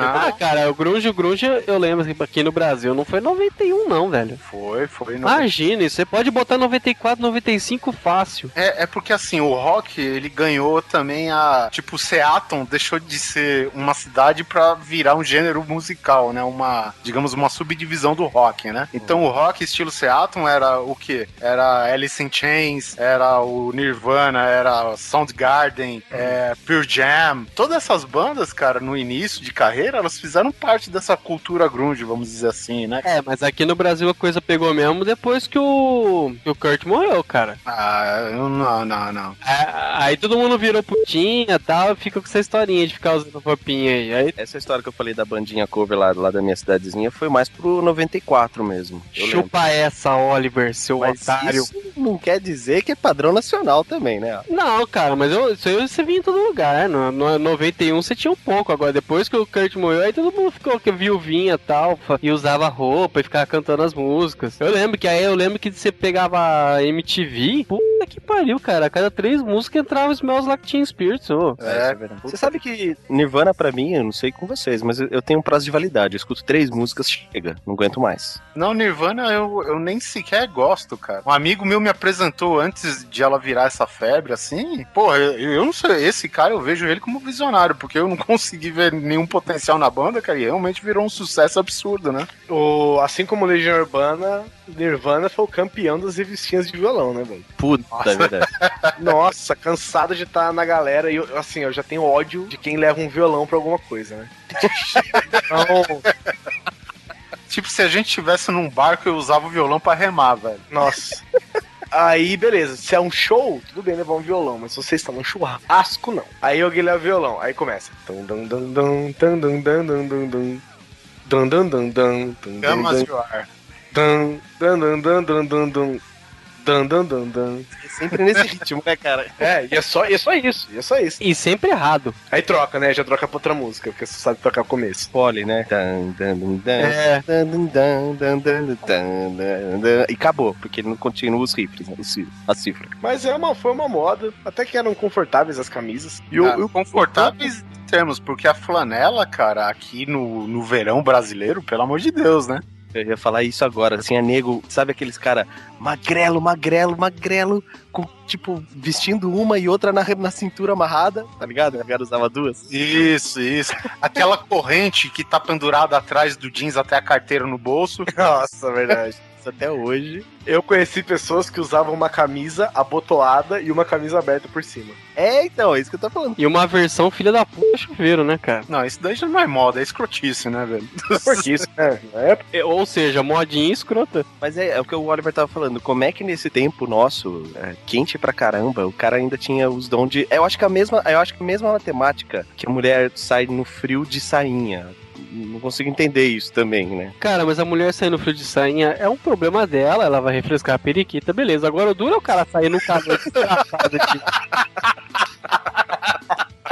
Ah, cara, o grunge, o grunge, eu lembro que aqui no Brasil não foi 91 não, velho. foi, foi. no- Imagine, você pode botar 94, 95 fácil. É, é porque assim, o rock, ele ganhou também a. Tipo, Seattle deixou de ser uma cidade pra virar um gênero musical, né? Uma, digamos, uma subdivisão do rock, né? Então o rock estilo Seattle era o quê? Era Alice in Chains, era o Nirvana, era Soundgarden, é, Pure Jam. Todas essas bandas, cara, no início de carreira, elas fizeram parte dessa cultura grunge, vamos dizer assim, né? É, mas aqui no Brasil a coisa pegou mesmo depois que o, que o Kurt morreu, cara. Ah, eu não, não, não. Ah, Aí todo mundo virou putinha e tal, fica com essa historinha de ficar usando roupinha aí. Aí Essa história que eu falei da bandinha cover lá, lá da minha cidadezinha foi mais pro 94 mesmo. Eu lembro. chupa essa, Oliver, seu Mas otário. isso não quer dizer que é padrão nacional também, né? Não, cara, mas eu, isso aí você vinha em todo lugar. No, no 91 você tinha um pouco. Agora, depois que o Kurt morreu, aí todo mundo ficou que viuvinha e tal, e usava roupa e ficava cantando as músicas. Eu lembro que aí eu lembro que você pegava a MTV, puta que pariu, cara. A cada três músicas entrava os meus Teen Spirits, ô. É, verdade. Você sabe que Nirvana, pra mim, eu não sei com vocês, mas eu, eu tenho um prazo de validade. Eu escuto três músicas, chega, não aguento mais. Não, Nirvana eu, eu nem sequer gosto, cara. Um amigo meu me apresentou antes de ela virar essa febre, assim. Porra, eu, eu não sei. Esse cara eu vejo ele como visionário, porque eu não *laughs* consegui ver nenhum potencial na banda, cara. E realmente virou um sucesso absurdo, né? O, assim como Legião Urbana, Nirvana foi o campeão das revistinhas de violão, né, velho? Puta, é verdade. *laughs* Nossa, cansado de estar na galera e eu, assim, eu já tenho ódio de quem leva um violão pra alguma coisa, né? Então, *laughs* Tipo, se a gente estivesse num barco, eu usava o violão pra remar, velho. nossa. Aí, beleza. Se é um show, tudo bem levar um violão, mas se você está num churrasco, não. Aí alguém leva violão, aí começa. Tum, dum, dum, dum, tum, dum, dum, dum, dum, dum. Dum, dum, dum, dum, dum, Gamas dum, de ar. dum, dum, dum, dum, dum, dum, dum. Dum, dum, dum, dum. Sempre nesse ritmo, né, cara? É, e é só, e é só isso, e é só isso. E sempre errado. Aí troca, né? Já troca pra outra música, porque você sabe trocar o começo. Pole, né? Dan, dan, dan, dan. É. Dan, dan, dan, dan, dan, dan, dan, dan. E acabou, porque ele não continua os riffs, né? A cifra. Mas é uma, foi uma moda, até que eram confortáveis as camisas. E o, Ah, o confortáveis termos, porque a flanela, cara, aqui no, no verão brasileiro, pelo amor de Deus, né? Eu ia falar isso agora, assim, a nego, sabe aqueles cara magrelo, magrelo, magrelo, com, tipo, vestindo uma e outra na, na cintura amarrada, tá ligado? A cara usava duas. Isso, isso. Aquela corrente que tá pendurada atrás do jeans até a carteira no bolso. *laughs* Nossa, verdade. Até hoje. Eu conheci pessoas que usavam uma camisa abotoada e uma camisa aberta por cima. É, então, é isso que eu tô falando. E uma versão filha da puta chuveiro, né, cara? Não, isso daí já não é moda, é escrotice, né, velho? *laughs* Isso, né? É, É, Ou seja, modinha escrota. Mas é, é o que o Oliver tava falando. Como é que nesse tempo nosso, é, quente pra caramba, o cara ainda tinha os dons de. Eu acho que a mesma, eu acho que a mesma matemática que a mulher sai no frio de sainha. Não consigo entender isso também, né? Cara, mas a mulher sair no frio de sainha é um problema dela, ela vai refrescar a periquita, beleza. Agora o duro é o cara sair no calor *laughs* desgraçado aqui.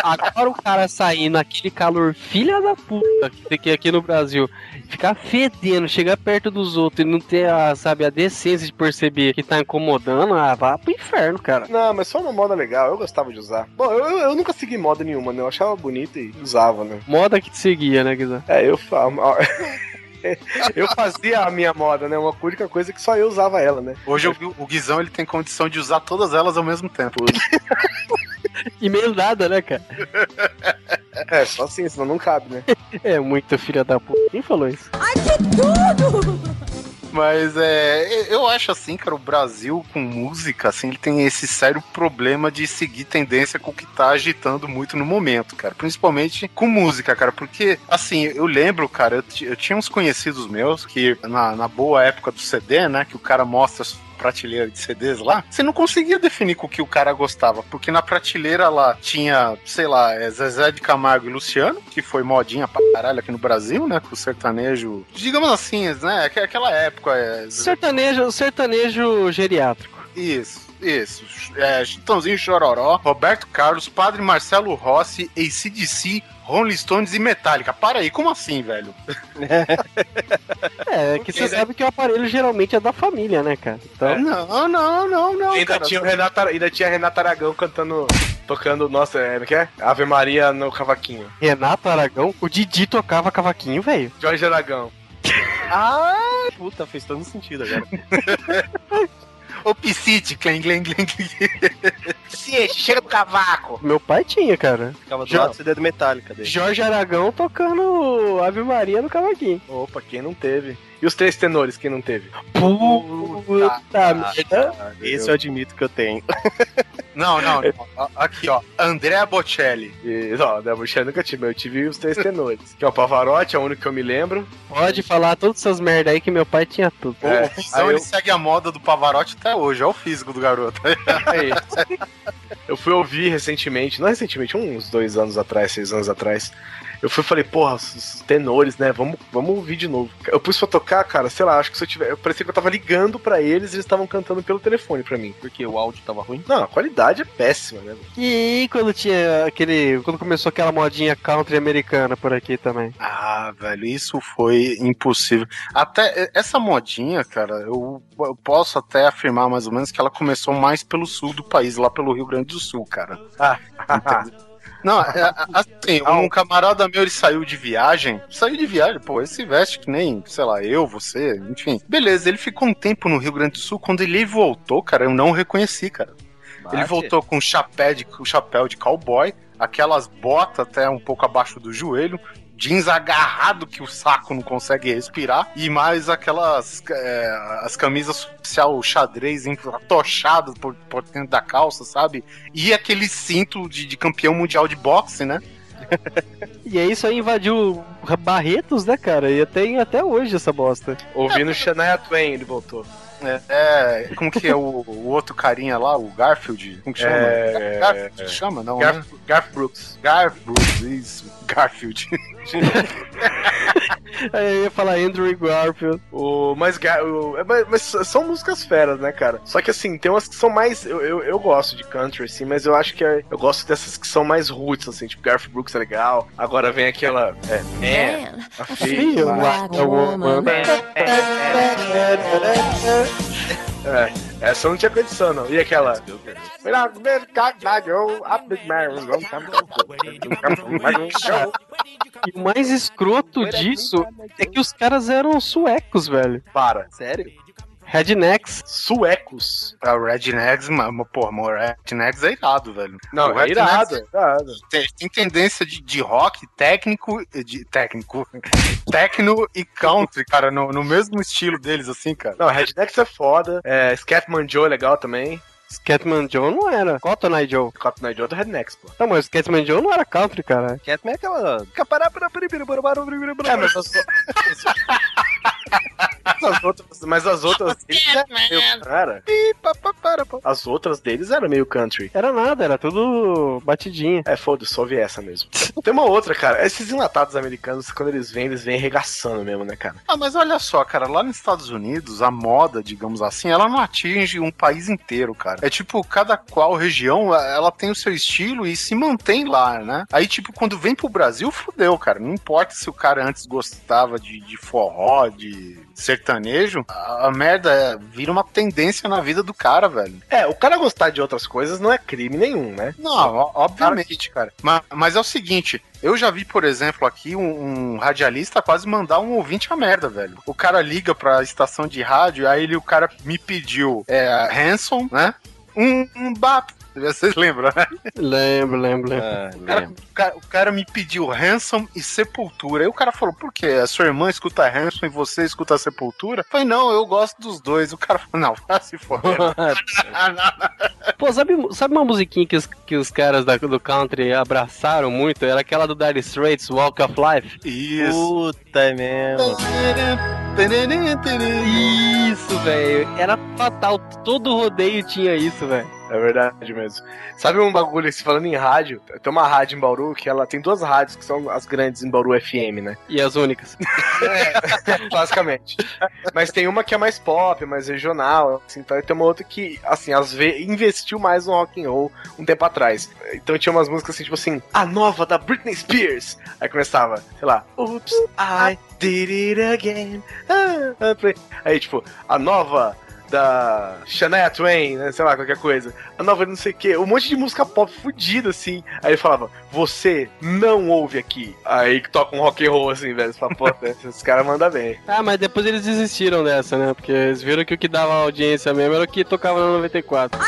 Agora o cara sair naquele calor filha da puta que tem aqui- aqui no Brasil, ficar fedendo, chegar perto dos outros e não ter a, sabe, a decência de perceber que tá incomodando, ah, vá pro inferno, cara. Não, mas foi uma moda legal, eu gostava de usar. Bom, eu, eu nunca segui moda nenhuma, né? Eu achava bonito e usava, né? Moda que te seguia, né, Guizão? É, eu fa- *laughs* Eu fazia a minha moda, né? Uma única coisa que só eu usava ela, né? Hoje o, o Guizão ele tem condição de usar todas elas ao mesmo tempo. *laughs* E meio nada, né, cara? É, só assim, senão não cabe, né? *laughs* É muito filha da puta. Quem falou isso? Mas é, eu acho assim, cara, o Brasil com música, assim, ele tem esse sério problema de seguir tendência com o que tá agitando muito no momento, cara. Principalmente com música, cara. Porque, assim, eu lembro, cara, eu, eu tinha uns conhecidos meus que, na, na boa época do CD, né, que o cara mostra as prateleira de CDs lá, você não conseguia definir com o que o cara gostava, porque na prateleira lá tinha, sei lá, é Zezé de Camargo e Luciano, que foi modinha pra caralho aqui no Brasil, né, com o sertanejo, digamos assim, né, aqu- aquela época, é, Sertanejo, sertanejo geriátrico. isso, isso. É, Chitãozinho Chororó, Roberto Carlos, Padre Marcelo Rossi, ACDC, Rolling Stones e Metallica. Para aí, como assim, velho? É, que você sabe que o aparelho geralmente é da família, né, cara? Então, Não, não, não, não. Ainda cara. tinha, o Renato, ainda tinha Renato Aragão cantando, tocando, nossa, é, como é que é? Ave Maria no cavaquinho. Renato Aragão, o Didi tocava cavaquinho, velho. Jorge Aragão. Ah, puta, fez todo sentido agora. *laughs* O Piscite, clem, clem, clem, clem. Ciente, chega do cavaco. Meu pai tinha, cara. Ficava do lado do CD do Metallica dele. Jorge Aragão tocando Ave Maria no cavaquinho. Opa, quem não teve? E os três tenores, quem não teve? Puta merda. Esse eu admito que eu tenho. *laughs* Não, não, não. Ó, Aqui, ó. André Bocelli. E, não, da Buxa nunca tive, mas eu tive os três tenores. Que é o Pavarotti, é o único que eu me lembro. Pode falar todas essas merda aí que meu pai tinha tudo. É, o Guizão, aí ele eu- segue a moda do Pavarotti até hoje. Olha o físico do garoto. Aí. Eu fui ouvir recentemente, não recentemente, uns dois anos atrás, seis anos atrás. Eu fui e falei, porra, os os tenores, né? Vamos, vamos ouvir de novo. Eu pus pra tocar, cara, sei lá, acho que se eu tiver. Eu parecia que eu tava ligando pra eles e eles estavam cantando pelo telefone pra mim. Porque o áudio tava ruim. Não, a qualidade é péssima, né? E quando tinha aquele. Quando começou aquela modinha country americana por aqui também. Ah, velho, isso foi impossível. Até essa modinha, cara, eu, eu posso até afirmar mais ou menos que ela começou mais pelo sul do país, lá pelo Rio Grande do Sul, cara. Entendeu? Não, é, assim, um camarada meu, ele saiu de viagem, saiu de viagem, pô, ele se veste que nem, sei lá, eu, você, enfim. Beleza, ele ficou um tempo no Rio Grande do Sul, quando ele voltou, cara, eu não o reconheci, cara. Ele voltou com chapéu de, chapéu de cowboy, aquelas botas até um pouco abaixo do joelho, jeans agarrado que o saco não consegue respirar, e mais aquelas é, as camisas social xadrez atochado por, por dentro da calça, sabe? E aquele cinto de, de campeão mundial de boxe, né? *laughs* E aí isso aí invadiu Barretos, né, cara? E tem até hoje essa bosta. Ouvindo Shania Twain, ele voltou. É, é, como que é o, o outro carinha lá, o Garfield? Como que chama? É, Garfield chama, não, né? Garth, Garth Brooks. Garth Brooks, isso. Garfield. *laughs* Aí eu ia falar Andrew Garfield. O, mas, o- é, mas, mas são músicas feras, né, cara? Só que assim, tem umas que são mais. Eu, eu, eu gosto de country, assim, mas eu acho que é- eu gosto dessas que são mais roots, assim, tipo Garth Brooks é legal. Agora vem aquela. É, Man, a Feel Feel like a woman. É, essa eu não tinha condição, não. E aquela. E o mais escroto disso é que os caras eram suecos, velho. Para. Sério? Rednecks. Suecos. Ah, o Rednecks, mano, porra, o Rednecks é irado, velho. Não, O é irado, é irado. Tem, tem tendência de, de rock técnico, de técnico, *laughs* techno e country, cara, no, no mesmo estilo deles, assim, cara. Não, Rednecks é foda. É, Scatman Joe é legal também. Scatman Joe não era. Cotton Eye Joe. Cotton Eye Joe é do Rednecks, pô. Não, mas Scatman Joe não era country, cara. Catman é aquela. É, mas as, *laughs* as outras, mas as outras deles meio, cara. As outras deles eram meio country. Era nada, era tudo batidinha. É, foda-se, só ouvi essa mesmo. Tem uma outra, cara. Esses enlatados americanos, quando eles vêm, eles vêm arregaçando mesmo, né, cara? Ah, mas olha só, cara, lá nos Estados Unidos, a moda, digamos assim, ela não atinge um país inteiro, cara. É tipo, cada qual região, ela tem o seu estilo e se mantém lá, né? Aí, tipo, quando vem pro Brasil, fudeu, cara. Não importa se o cara antes gostava de, de forró, de sertanejo, a, a merda é, vira uma tendência na vida do cara, velho. É, o cara gostar de outras coisas não é crime nenhum, né? Não, obviamente, cara. Mas, mas é o seguinte, eu já vi, por exemplo, aqui um, um radialista quase mandar um ouvinte a merda, velho. O cara liga pra estação de rádio, aí ele, o cara me pediu é, Hanson, né? Um, um bap. Vocês lembram, né? Lembro, lembro, lembro. Ah, O cara, lembro. o cara- o cara me pediu Hanson e Sepultura. Aí o cara falou, por quê? A sua irmã escuta Hanson e você escuta Sepultura? Eu falei, não, eu gosto dos dois. O cara falou, não, vai se foder. *laughs* Pô, sabe, sabe uma musiquinha que os, que os caras da- do country abraçaram muito? Era aquela do Dire Straits, Walk of Life. Isso. Puta é mesmo. Isso, velho. Era fatal. Todo rodeio tinha isso, velho. É verdade mesmo. Sabe um bagulho, assim, falando em rádio? Tem uma rádio em Bauru que ela tem duas rádios que são as grandes em Bauru FM, né? E as únicas. *laughs* *laughs* Basicamente. Mas tem uma que é mais pop, mais regional, assim, então, e tem uma outra que, assim, às vezes investiu mais no rock and roll um tempo atrás. Então tinha umas músicas assim, tipo assim, a nova da Britney Spears. Aí começava, sei lá, Oops, I did it again. Ah, ah. Aí, tipo, a nova da Shania Twain, né, sei lá, qualquer coisa. A nova não sei o que, um monte de música pop fudida, assim. Aí ele falava, você não ouve aqui. Aí que toca um rock and roll, assim, velho. Você fala, pô, *laughs* esses caras mandam bem. Ah, mas depois eles desistiram dessa, né? Porque eles viram que o que dava audiência mesmo era o que tocava na 94.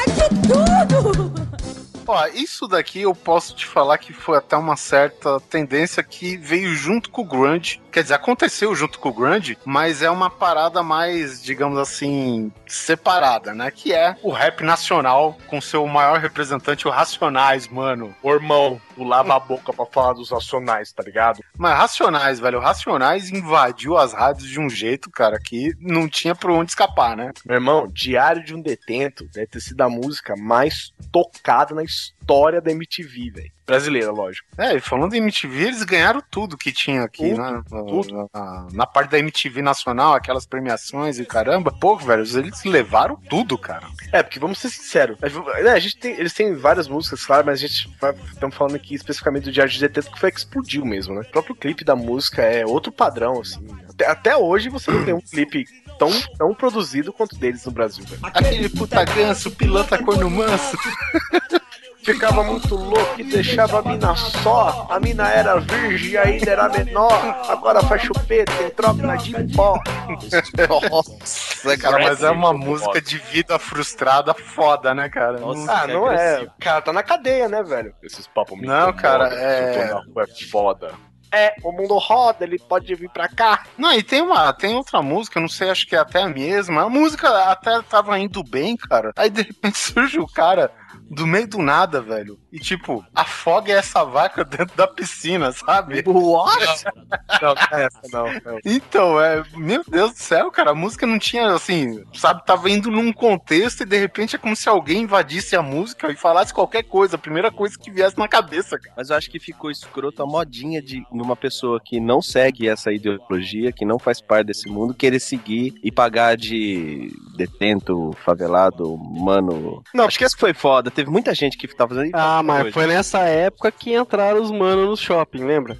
Ó, isso daqui eu posso te falar que foi até uma certa tendência que veio junto com o grunge. Quer dizer, aconteceu junto com o grunge, mas é uma parada mais, digamos assim, separada, né? Que é o rap nacional com seu maior representante, o Racionais, mano. Ô, irmão, tu lava a boca pra falar dos racionais, tá ligado? Mas Racionais, velho, o Racionais invadiu as rádios de um jeito, cara, que não tinha por onde escapar, né? Meu irmão, Diário de um Detento deve ter sido a música mais tocada na história da MTV, velho. Brasileira, lógico. É, e falando em MTV, eles ganharam tudo que tinha aqui, Tudo, né? Na- tudo. Na, na parte da MTV nacional, aquelas premiações e caramba. Pô, velho, eles levaram tudo, cara. É, porque vamos ser sinceros. A gente- gente tem, eles têm várias músicas, claro, mas a gente estamos falando aqui especificamente do Diário de Detento, que foi que explodiu mesmo, né? O próprio clipe da música é outro padrão, assim. Até, até hoje você não tem um clipe tão, tão produzido quanto deles no Brasil, velho. Aquele puta ganso, pilantra corno manso. *laughs* Ficava muito louco e deixava a mina só. A mina era virgem e ainda era menor. Agora faz chupeta, tem troca de pó. *laughs* Nossa, Cara, mas é uma muito música de vida frustrada foda, né, cara? Nossa. Ah, não é. cara tá na cadeia, né, velho? Esses papos me Não, cara, é- é foda. é, o mundo roda, ele pode vir pra cá. Não, e tem uma, tem outra música, não sei, acho que é até a mesma. A música até tava indo bem, cara. Aí de repente *laughs* surge o cara do meio do nada, velho. E tipo, afoga essa vaca dentro da piscina, sabe? What? Não, essa não. não. Então, é, meu Deus do céu, cara, a música não tinha, assim, sabe, tava indo num contexto e de repente é como se alguém invadisse a música e falasse qualquer coisa, a primeira coisa que viesse na cabeça, cara. Mas eu acho que ficou escroto a modinha de uma pessoa que não segue essa ideologia, que não faz parte desse mundo, querer seguir e pagar de detento, favelado, mano. Não, acho que essa foi foda. Teve muita gente que tava fazendo. Ah, mas foi nessa época que entraram os manos no shopping, lembra?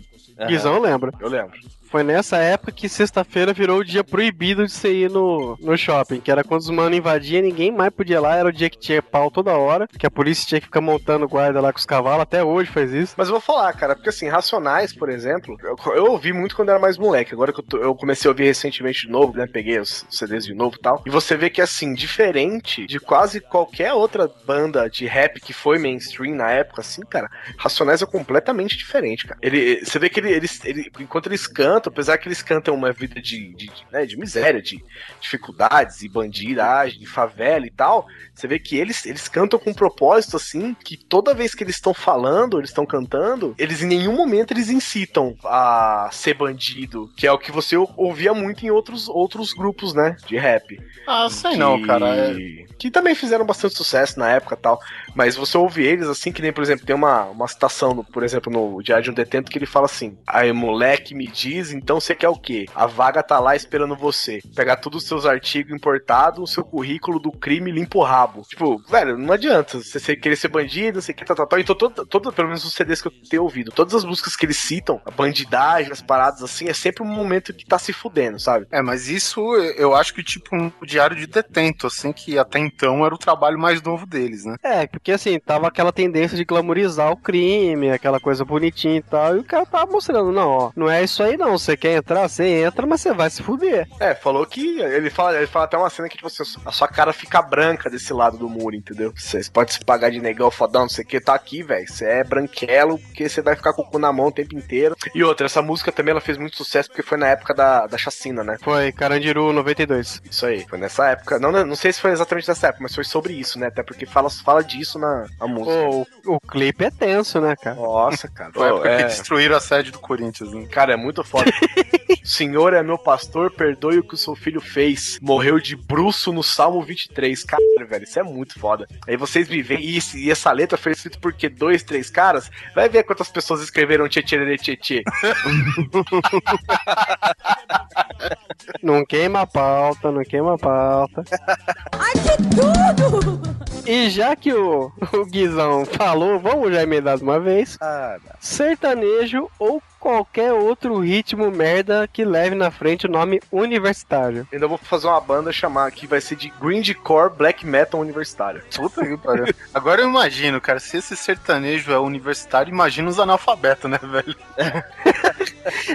Guizão lembra. Eu lembro. Foi nessa época que sexta-feira virou o dia proibido de você ir no, no shopping, que era quando os manos invadiam, ninguém mais podia ir lá, era o dia que tinha pau toda hora, que a polícia tinha que ficar montando guarda lá com os cavalos, até hoje faz isso. Mas eu vou falar, cara, porque assim, Racionais, por exemplo, eu, eu ouvi muito quando era mais moleque. Agora que eu, tô- eu comecei a ouvir recentemente de novo, né? Peguei os CDs de novo e tal. E você vê que, assim, diferente de quase qualquer outra banda de rap que foi mainstream na época, assim, cara, Racionais é completamente diferente, cara. Ele, você vê que ele, eles, ele- enquanto eles cantam, apesar que eles cantam uma vida de, de, de, né, de miséria, de dificuldades e bandidagem, de favela e tal, você vê que eles, eles cantam com um propósito assim, que toda vez que eles estão falando, eles estão cantando, eles em nenhum momento eles incitam a ser bandido, que é o que você ou- ouvia muito em outros, outros grupos, né, de rap. Ah, sei não, cara. é- Que também fizeram bastante sucesso na época e tal. Mas você ouve eles assim, que nem, por exemplo, tem uma, uma citação, por exemplo, no Diário de um Detento, que ele fala assim: Aí, moleque, me diz, então você quer o quê? A vaga tá lá esperando você. Pegar todos os seus artigos importados, o seu currículo do crime limpa o rabo. Tipo, velho, não adianta você ser- querer ser bandido, você quer tal, tal, tal. Então, todo, todo, pelo menos os CDs que eu tenho ouvido, todas as músicas que eles citam, a bandidagem, as paradas assim, é sempre um momento que tá se fudendo, sabe? É, mas isso eu acho que tipo um diário de detento, assim, que até então era o trabalho mais novo deles, né? É, porque assim, tava aquela tendência de glamorizar o crime, aquela coisa bonitinha e tal, e o cara tava mostrando, não, ó, não é isso aí não, você quer entrar, você entra, mas você vai se fuder. É, falou que ele fala, ele fala até uma cena que tipo, assim, a sua cara fica branca desse lado do muro, entendeu? Vocês podem se pagar de negão fodão, não sei o que, tá aqui, velho. Você é branquelo, porque você vai ficar com o cu na mão o tempo inteiro. E outra, essa música também ela fez muito sucesso porque foi na época da, da chacina, né? Foi Carandiru 92. Isso aí, foi nessa época. Não, não sei se foi exatamente nessa época, mas foi sobre isso, né? Até porque fala, fala disso na, na música. Pô, o, o clipe é tenso, né, cara? Nossa, cara. Foi a época é- que destruíram a sede do Corinthians, né? Cara, é muito foda. Senhor é meu pastor, perdoe o que o seu filho fez. Morreu de bruço no Salmo 23. Caralho, velho, isso é muito foda. Aí vocês me veem, e, e essa letra foi escrita por quê? Dois, três caras? Vai ver quantas pessoas escreveram tchê tchê tchê tchê. *laughs* Não queima a pauta, não queima a pauta. Ai, que tudo! E já que o, o Guizão falou, vamos já emendar de uma vez. Ah, Sertanejo ou qualquer outro ritmo merda que leve na frente o nome universitário. Ainda vou fazer uma banda chamar que vai ser de Grindcore Black Metal Universitário. Puta que pariu. Agora eu imagino, cara, se esse sertanejo é universitário, imagina os analfabetos, né, velho? *laughs*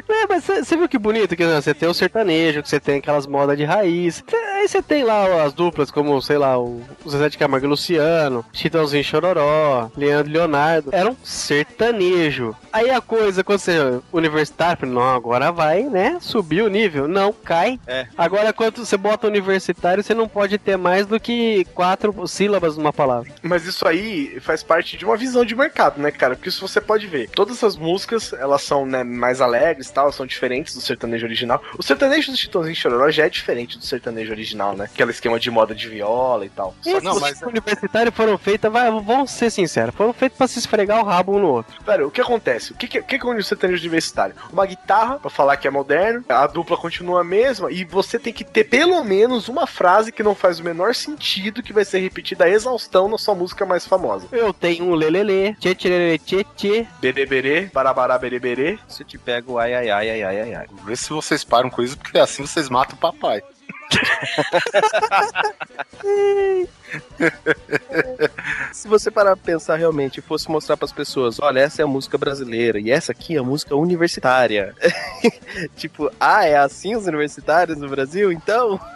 É, mas você viu que bonito que você tem o sertanejo, que você tem aquelas modas de raiz. Aí você tem lá as duplas como, sei lá, o Zezé de Camargo e Luciano, Chitãozinho Chororó, Leandro Leonardo. Era um sertanejo. Aí a coisa, quando você universitário, não, agora vai, né, subir o nível. Não, cai. É. Agora, quando você bota universitário, você não pode ter mais do que quatro sílabas numa palavra. Mas isso aí faz parte de uma visão de mercado, né, cara? Porque isso você pode ver. Todas essas músicas, elas são né, mais alegres e tal, são diferentes do sertanejo original. O sertanejo do Chitãozinho e Chororó já é diferente do sertanejo original, né? Aquele esquema de moda de viola e tal. Esses não, mas- universitários foram feitos, vai, vamos ser sinceros, foram feitos pra se esfregar o rabo um no outro. Velho, o que acontece? O que, que, o que é um sertanejo universitário? Uma guitarra, pra falar que é moderno, a dupla continua a mesma, e você tem que ter pelo menos uma frase que não faz o menor sentido, que vai ser repetida a exaustão na sua música mais famosa. Eu tenho um lelele, tchê tchê tchê tchê. Bereberê, barabará bereberê. Se eu te pego, ai, ai, ai, ai, ai, ai, ai. Vê se vocês param com isso, porque assim vocês matam o papai. *laughs* *laughs* Se você parar pra pensar realmente e fosse mostrar pras pessoas, olha, essa é a música brasileira e essa aqui é a música universitária. *laughs* tipo, ah, é assim os universitários no Brasil? Então. *laughs*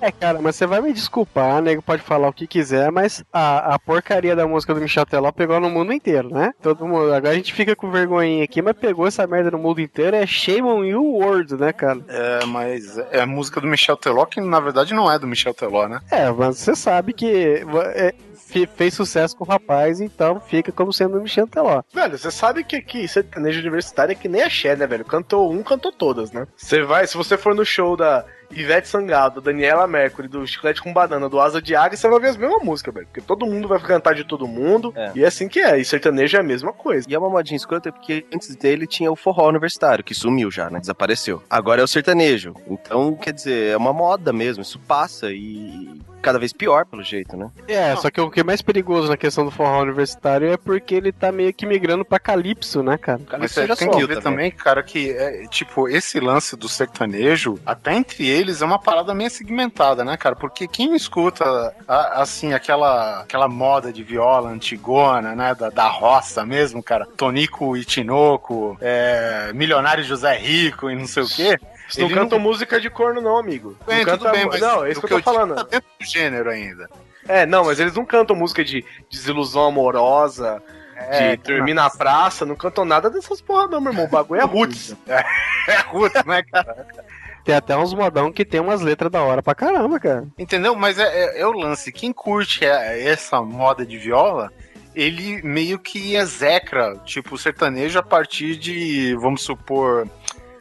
É, cara, mas você vai me desculpar, nego pode falar o que quiser, mas a, a porcaria da música do Michel Teló pegou no mundo inteiro, né? Todo mundo. Agora a gente fica com vergonhinha aqui, mas pegou essa merda no mundo inteiro, é shame on you world, né, cara? É, mas é a música do Michel Teló, que na verdade não é do Michel Teló, né? É, mas você sabe que é, fe- fez sucesso com o rapaz, então fica como sendo o Michel Teló. Velho, você sabe que aqui sertanejo universitário é que nem axé, né, velho? Cantou um, cantou todas, né? Você vai, se você for no show da Ivete Sangalo, da Daniela Mercury, do Chiclete com Banana, do Asa de Águia, você vai ver as mesmas músicas, velho. Porque todo mundo vai cantar de todo mundo. É. E é assim que é. E sertanejo é a mesma coisa. E é uma modinha escrota porque antes dele tinha o forró universitário, que sumiu já, né? Desapareceu. Agora é o sertanejo. Então, quer dizer, é uma moda mesmo. Isso passa e cada vez pior, pelo jeito, né? É, só que o que é mais perigoso na questão do forró universitário é porque ele tá meio que migrando pra calypso, né, cara? Mas você você já tem que ver também, cara, que, é, tipo, esse lance do sertanejo, até entre eles, é uma parada meio segmentada, né, cara? Porque quem escuta, a- assim, aquela, aquela moda de viola antigona, né, da, da roça mesmo, cara, Tonico e Tinoco, é, Milionário José Rico e não sei o quê. Vocês não cantam música de corno, não, amigo. Bem, não canta- bem, mas Não, é isso que eu tô falando. Tá dentro do gênero ainda. É, não, mas eles não cantam música de desilusão amorosa, É, de dormir na praça, não cantam nada dessas porra, não, meu irmão. O bagulho é roots. *laughs* É ruto, né, cara? Tem até uns modão que tem umas letras da hora pra caramba, cara. Entendeu? Mas é, é- é o lance. Quem curte é- essa moda de viola, ele meio que execra, tipo, o sertanejo a partir de, vamos supor,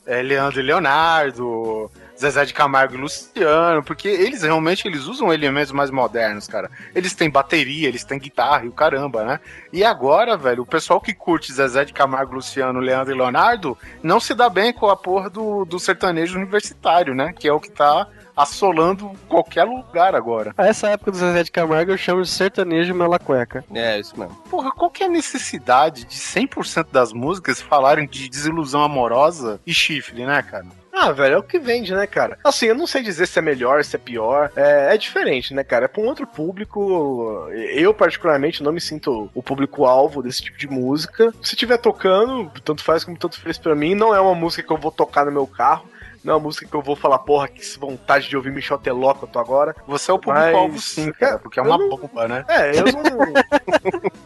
é, Leandro e Leonardo, Zezé de Camargo e Luciano, porque eles realmente eles usam elementos mais modernos, cara. Eles têm bateria, eles têm guitarra e o caramba, né? E agora, velho, o pessoal que curte Zezé de Camargo, Luciano, Leandro e Leonardo não se dá bem com a porra do, do sertanejo universitário, né? Que é o que tá assolando qualquer lugar agora. A essa época do Zezé de Camargo eu chamo de sertanejo mela cueca. É, isso mesmo. Porra, qual que é a necessidade de 100% das músicas falarem de desilusão amorosa e chifre, né, cara? Ah, velho, é o que vende, né, cara? Assim, eu não sei dizer se é melhor, se é pior. É, é diferente, né, cara? É pra um outro público. Eu, particularmente, não me sinto o público-alvo desse tipo de música. Se estiver tocando, tanto faz como tanto fez pra mim, não é uma música que eu vou tocar no meu carro. Não é uma música que eu vou falar, porra, que vontade de ouvir Michel Teló que eu tô agora. Você é o público-alvo Mas- sim, cara, porque é uma não- bomba, né? É, eu não. *laughs*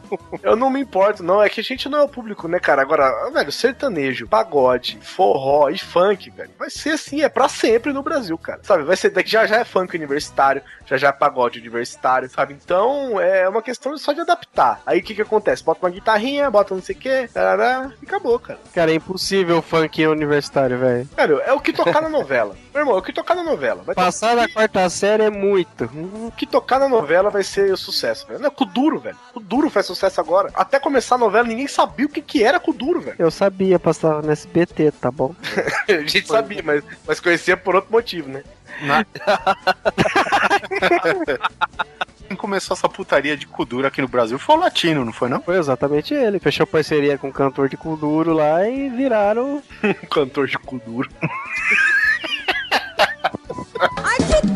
não me importo, não. É que a gente não é o público, né, cara? Agora, velho, sertanejo, pagode, forró e funk, velho. Vai ser assim, é pra sempre no Brasil, cara. Sabe? Vai ser daqui já já é funk universitário, já já é pagode universitário, sabe? Então é uma questão só de adaptar. Aí o que que acontece? Bota uma guitarrinha, bota não sei o que, tarará, e acabou, cara. Cara, é impossível o funk universitário, velho. Velho, é o que tocar na novela. *laughs* Meu irmão, é o que tocar na novela. Vai Passar da quarta série é muito. O que tocar na novela vai ser o sucesso, velho. Não é Kuduro, velho. Kuduro faz sucesso agora. Até começar a novela, ninguém sabia o que, que era Kuduro, velho. Eu sabia, passava no SBT, tá bom? *laughs* A gente sabia, mas, mas conhecia por outro motivo, né? *laughs* Quem começou essa putaria de Kudura aqui no Brasil foi o latino, não foi não? Foi exatamente ele. Fechou parceria com um cantor de Kuduro lá e viraram. Um *laughs* cantor de Kuduro.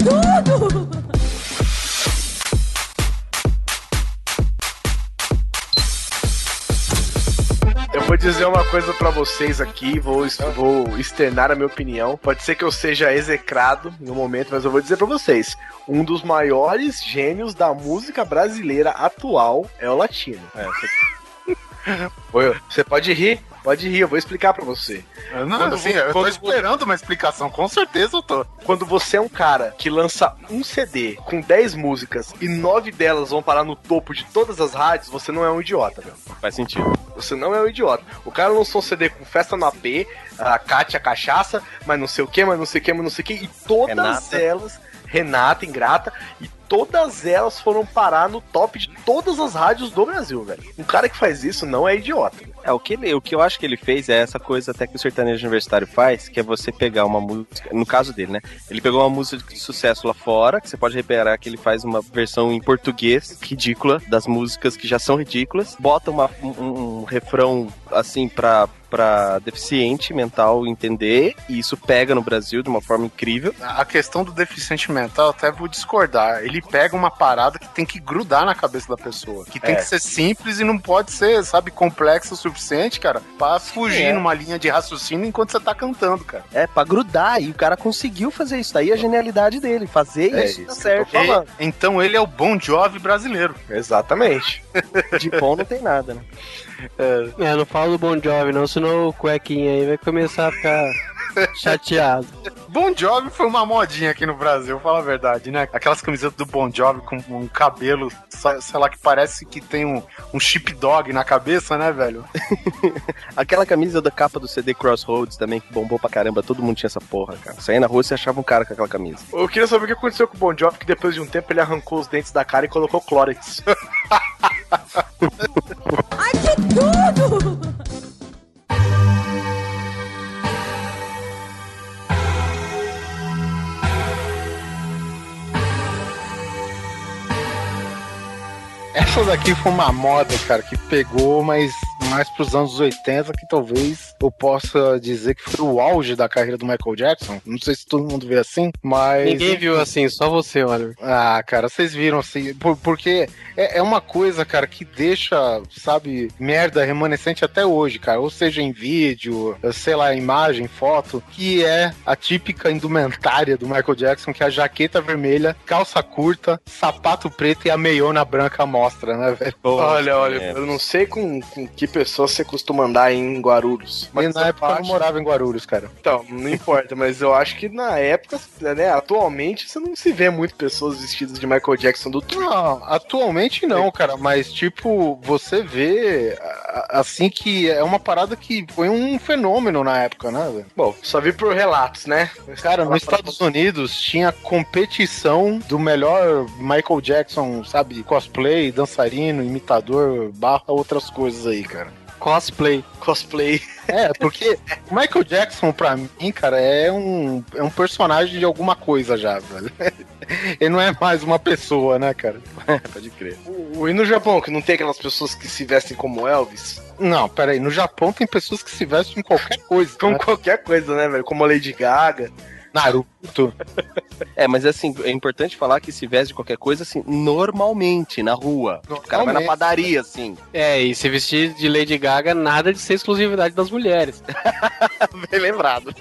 Eu vou dizer uma coisa pra vocês aqui, vou, vou externar a minha opinião. Pode ser que eu seja execrado no momento, mas eu vou dizer pra vocês: um dos maiores gênios da música brasileira atual é o Latino. Oi, Você pode rir, pode rir, eu vou explicar pra você. Eu não, Quando assim, eu tô quando- esperando uma explicação, com certeza eu tô. Quando você é um cara que lança um CD com 10 músicas e 9 delas vão parar no topo de todas as rádios, você não é um idiota, meu. Faz sentido. Você não é um idiota. O cara lançou um CD com festa no AP, a Kátia Cachaça, mas não sei o que, mas não sei o que, mas não sei o que, e todas Renata. elas, Renata, Ingrata, e todas elas foram parar no top de todas as rádios do Brasil, velho. Um cara que faz isso não é idiota. É, o que, ele, o que eu acho que ele fez é essa coisa até que o sertanejo universitário faz, que é você pegar uma música, no caso dele, né? Ele pegou uma música de sucesso lá fora, que você pode reparar que ele faz uma versão em português ridícula das músicas que já são ridículas, bota uma, um, um refrão assim pra para deficiente mental entender e isso pega no Brasil de uma forma incrível. A questão do deficiente mental, até vou discordar. Ele pega uma parada que tem que grudar na cabeça da pessoa. Que tem É. que ser simples e não pode ser, sabe, complexo o suficiente, cara, pra fugir é. numa linha de raciocínio enquanto você tá cantando, cara. É, pra grudar, e o cara conseguiu fazer isso. Daí a genialidade dele, fazer É isso isso tá certo. E- então ele é o Bon Jovi brasileiro. Exatamente. *laughs* De bom não tem nada, né? É, não fala do Bon Jovi, não, senão o cuequinha aí vai começar a ficar chateado. Bon Jovi foi uma modinha aqui no Brasil, fala a verdade, né? Aquelas camisetas do Bon Jovi com um cabelo, sei lá, que parece que tem um, um sheepdog na cabeça, né, velho? *laughs* Aquela camisa da capa do CD Crossroads também, que bombou pra caramba, todo mundo tinha essa porra, cara. Saía na rua e você achava um cara com aquela camisa. Eu queria saber o que aconteceu com o Bon Jovi, que depois de um tempo ele arrancou os dentes da cara e colocou Clórex. *laughs* Essa daqui foi uma moda, cara, que pegou, mas mais pros anos 80, que talvez eu possa dizer que foi o auge da carreira do Michael Jackson. Não sei se todo mundo vê assim, mas. Ninguém viu assim, só você, Oliver. Ah, cara, vocês viram assim, por- porque é, é uma coisa, cara, que deixa, sabe, merda remanescente até hoje, cara. Ou seja, em vídeo, sei lá, imagem, foto, que é a típica indumentária do Michael Jackson, que é a jaqueta vermelha, calça curta, sapato preto e a meiona branca à mostra, né, velho? olha, olha, é. eu não sei com, com que pessoa você costuma andar em Guarulhos. Mas na época eu não morava em Guarulhos, cara. Então, não importa, mas eu acho que na época, né, atualmente, você não se vê muito pessoas vestidas de Michael Jackson do True. Não, atualmente não, cara, mas tipo, você vê assim que é uma parada que foi um fenômeno na época, né, velho? Bom, só vi por relatos, né? Cara, nos Estados Unidos tinha competição do melhor Michael Jackson, sabe, cosplay, dançarino, imitador, barra outras coisas aí, cara. Cosplay. Cosplay. É, porque o Michael Jackson, pra mim, cara, é um, é um personagem de alguma coisa já, velho. *laughs* Ele não é mais uma pessoa, né, cara? *laughs* Pode crer. O, e no Japão, que não tem aquelas pessoas que se vestem como Elvis? Não, peraí, no Japão tem pessoas que se vestem em qualquer coisa. Com né? qualquer coisa, né, velho? Como a Lady Gaga. Naruto. *laughs* É, mas assim, é importante falar que se veste de qualquer coisa, assim, normalmente, na rua. O cara vai na Normalmente. padaria, assim. É, e se vestir de Lady Gaga, nada de ser exclusividade das mulheres. *laughs* Bem lembrado.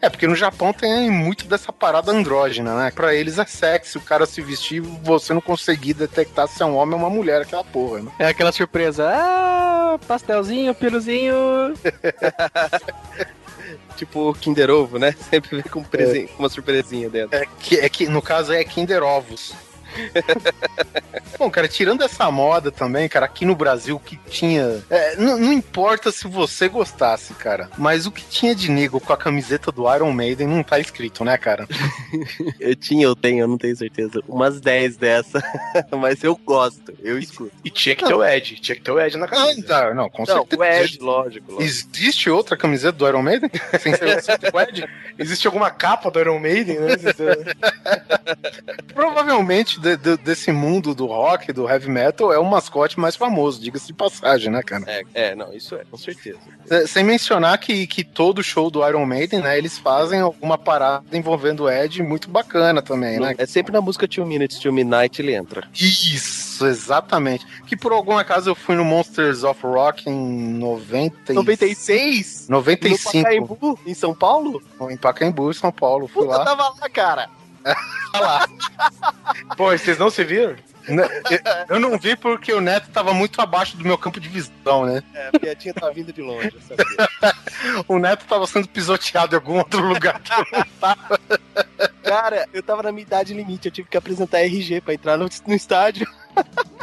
É, porque no Japão tem muito dessa parada andrógena, né? Pra eles é sexy o cara se vestir e você não conseguir detectar se é um homem ou uma mulher, aquela porra, né? É aquela surpresa. Ah, pastelzinho, piruzinho. *laughs* Tipo Kinder Ovo, né? *laughs* Sempre vem com um presen- com uma surpresinha dentro. É que, é que no caso é Kinder Ovos. *laughs* Bom, cara, tirando essa moda também, cara, aqui no Brasil o que tinha. é, não, não importa se você gostasse, cara, mas o que tinha de nego com a camiseta do Iron Maiden não tá escrito, né, cara? *laughs* Eu tinha, eu tenho, eu não tenho certeza. Umas 10 dessa. *laughs* mas eu gosto, eu escuto. E tinha que ter o Ed. Tinha que ter o Ed na Ah, camisa. tá, não, com Não, certeza. o Ed, lógico, lógico. Existe outra camiseta do Iron Maiden? Sem ser o Ed? Existe alguma capa do Iron Maiden, né? Provavelmente de- de- desse mundo do rock, do heavy metal, é o mascote mais famoso, diga-se de passagem, né, cara? É, é, não, isso é, com certeza. Sem mencionar que, que todo show do Iron Maiden, né, eles fazem alguma parada envolvendo o Ed muito bacana também, né? É sempre na música Two Minutes to Midnight ele entra. Isso, exatamente. Que por algum acaso eu fui no Monsters of Rock em 90 e- 96? 95, No Pacaembu, em São Paulo? em Pacaembu, São Paulo. Fui Puta, lá. tava lá, cara. Pô, vocês não se viram? Né, Eu não vi porque o Neto tava muito abaixo do meu campo de visão, né? É, a piadinha tá vindo de longe, eu sabia. *laughs* O Neto tava sendo pisoteado em algum outro lugar. que eu não tava. Cara, eu tava na minha idade limite, eu tive que apresentar RG pra entrar no, no estádio.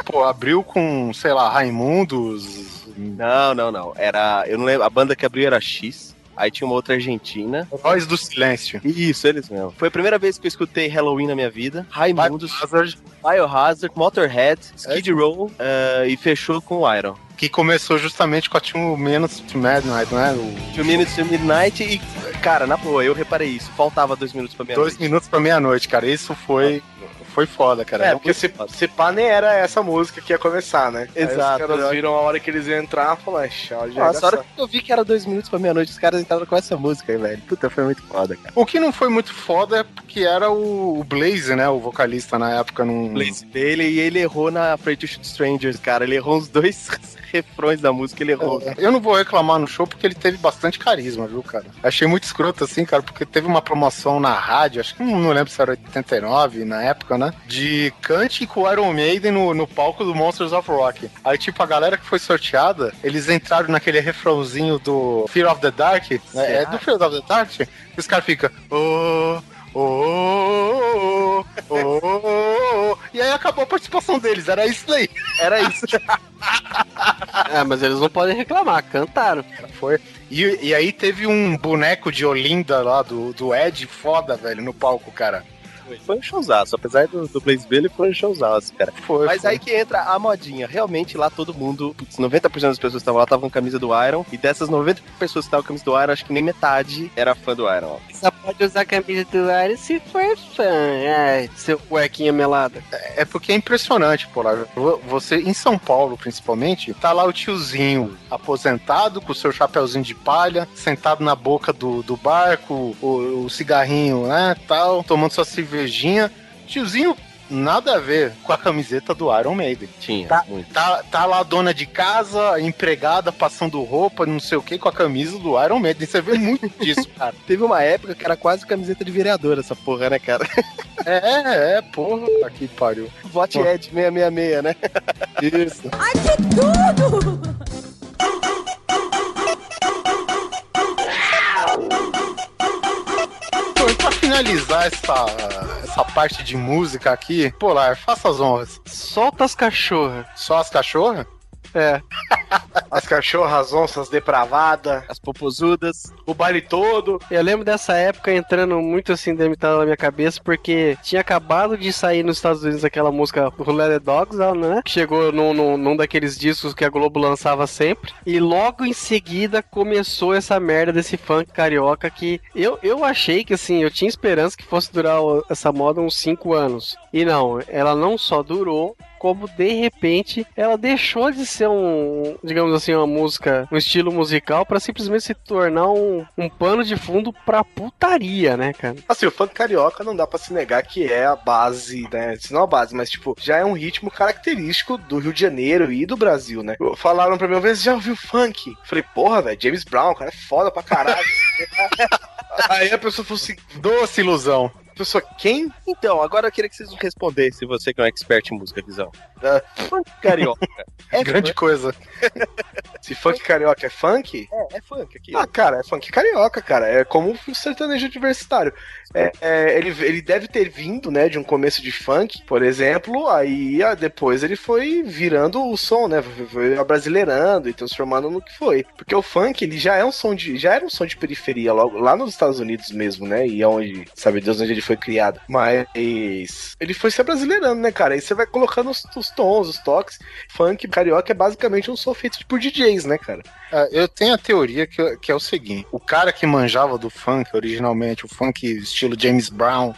Pô, abriu com, sei lá, Raimundos. Não, não, não. Era. Eu não lembro. A banda que abriu era X. aí tinha uma outra argentina. Voz do Silêncio. Isso, eles mesmo. Foi a primeira vez que eu escutei Halloween na minha vida. Raimundos, Hazard, Biohazard, Motorhead, Skid Row eh, e fechou com o Iron. que começou justamente com a Two Minutes to Midnight, não é? O Two Minutes to Midnight e, cara, na boa, eu reparei isso. Faltava dois minutos pra meia-noite. Dois minutos pra meia-noite, cara. Isso foi, foi foda, cara. É, porque se, se pá nem era essa música que ia começar, né? Aí Exato. os caras viram a hora que eles iam entrar e falaram, "Tchau, já Nossa, a hora que eu vi que era dois minutos pra meia-noite, os caras entraram com essa música aí, velho. Puta, foi muito foda, cara. O que não foi muito foda é porque era o, o Blaze, né? O vocalista na época. Num... Blaze dele e ele errou na Afraid to Shoot Strangers, cara. Ele errou uns dois *laughs* refrões da música, ele errou. Eu não vou reclamar no show porque ele teve bastante carisma, viu, cara? Achei muito escroto assim, cara, porque teve uma promoção na rádio, acho que não, não lembro se era 89 na época, né? De cante com o Iron Maiden no, no palco do Monsters of Rock. Aí, tipo, a galera que foi sorteada, eles entraram naquele refrãozinho do Fear of the Dark. né? É do Fear of the Dark? Os caras ficam. Oh, oh, oh, oh. E aí acabou a participação deles, era isso daí. Era isso. *laughs* É, mas eles não podem reclamar, cantaram. Foi. E, e aí teve um boneco de Olinda lá do, do Ed foda, velho, no palco, cara. Foi um showzaço, apesar do, do Blaze Bailey, foi um showzaço, cara. Foi. Mas foi. aí que entra a modinha. Realmente lá todo mundo, putz, 90% das pessoas que estavam lá estavam com camisa do Iron. E dessas 90 pessoas que estavam com camisa do Iron, acho que nem metade era fã do Iron. Só pode usar a camisa do Iron se for fã. Ai, seu cuequinha melada. É porque é impressionante, Polar. Você, em São Paulo, principalmente, tá lá o tiozinho aposentado, com o seu chapeuzinho de palha, sentado na boca do, do barco, o, o cigarrinho, né, tal, tomando sua cervejinha. Tiozinho, nada a ver com a camiseta do Iron Maiden. Tinha, Tá. muito. Tá, tá lá a dona de casa, empregada, passando roupa, não sei o que, com a camisa do Iron Maiden. Você vê muito *laughs* disso, cara. Teve uma época que era quase camiseta de vereador essa porra, né, cara? É, é, porra. Aqui pariu. Vote Ed 666, né? Isso. Bom, e pra finalizar essa, essa parte de música aqui, Polar, faça as honras. Solta as cachorras. Só as cachorras? É. As cachorras, as onças depravadas, As popozudas. o baile todo. Eu lembro dessa época entrando muito assim delimitado na minha cabeça, porque tinha acabado de sair nos Estados Unidos aquela música Who Let the Dogs né? Que chegou num, num, num daqueles discos que a Globo lançava sempre. E logo em seguida começou essa merda desse funk carioca que eu, eu achei que assim, eu tinha esperança que fosse durar essa moda uns 5 anos. E não, ela não só durou, como de repente ela deixou de ser um, digamos assim, uma música, um estilo musical pra simplesmente se tornar um, um pano de fundo pra putaria, né, cara? Assim, o funk carioca não dá pra se negar que é a base, né? Se não a base, mas tipo, já é um ritmo característico do Rio de Janeiro e do Brasil, né? Falaram pra mim uma vez, já ouviu funk? Falei, porra, velho, James Brown, cara, é foda pra caralho. *laughs* Aí a pessoa falou assim, Doce ilusão. Pessoa, quem? Então, agora eu queria que vocês respondessem, você que é um expert em música, Guizão. Ah. Funk carioca. *laughs* É Grande coisa. *laughs* Se funk carioca é funk? É, é funk aqui. Ah, cara, é funk carioca, cara. É como um sertanejo universitário. É, é, ele, ele deve ter vindo, né, de um começo de funk, por exemplo, aí ah, depois ele foi virando o som, né? Foi, foi abrasileirando e transformando no que foi. Porque o funk, ele já é um som de. já era um som de periferia, logo lá nos Estados Unidos mesmo, né? E é onde, sabe Deus onde ele foi criado. Mas ele foi se abrasileirando, né, cara? Aí você vai colocando os, os tons, os toques. Funk carioca é basicamente um som feito por DJs, né, cara? É, eu tenho a teoria que, que é o seguinte: o cara que manjava do funk originalmente, o funk estilo James Brown,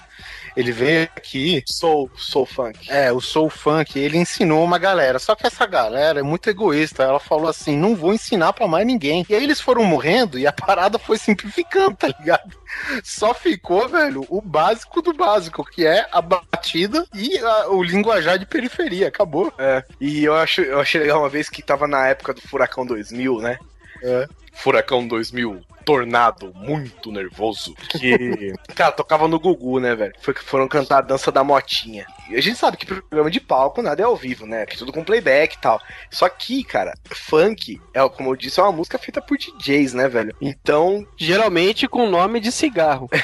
ele veio aqui. Soul, soul funk. É, o Soul Funk, ele ensinou uma galera. Só que essa galera é muito egoísta. Ela falou assim: não vou ensinar pra mais ninguém. E aí eles foram morrendo e a parada foi simplificando, *laughs* tá ligado? Só ficou, velho, o básico do básico, que é a batida e a- o linguajar de periferia. Acabou. É, e eu, acho, eu achei legal uma vez que tava na época do Furacão 2000, né? É. Furacão 2000, tornado muito nervoso. Que, cara, tocava no Gugu, né, velho? Foi que foram cantar a dança da motinha. E a gente sabe que programa de palco nada é ao vivo, né? Que tudo com playback e tal. Só que, cara, funk, é, como eu disse, é uma música feita por DJs, né, velho? Então, Geralmente com nome de cigarro. *laughs*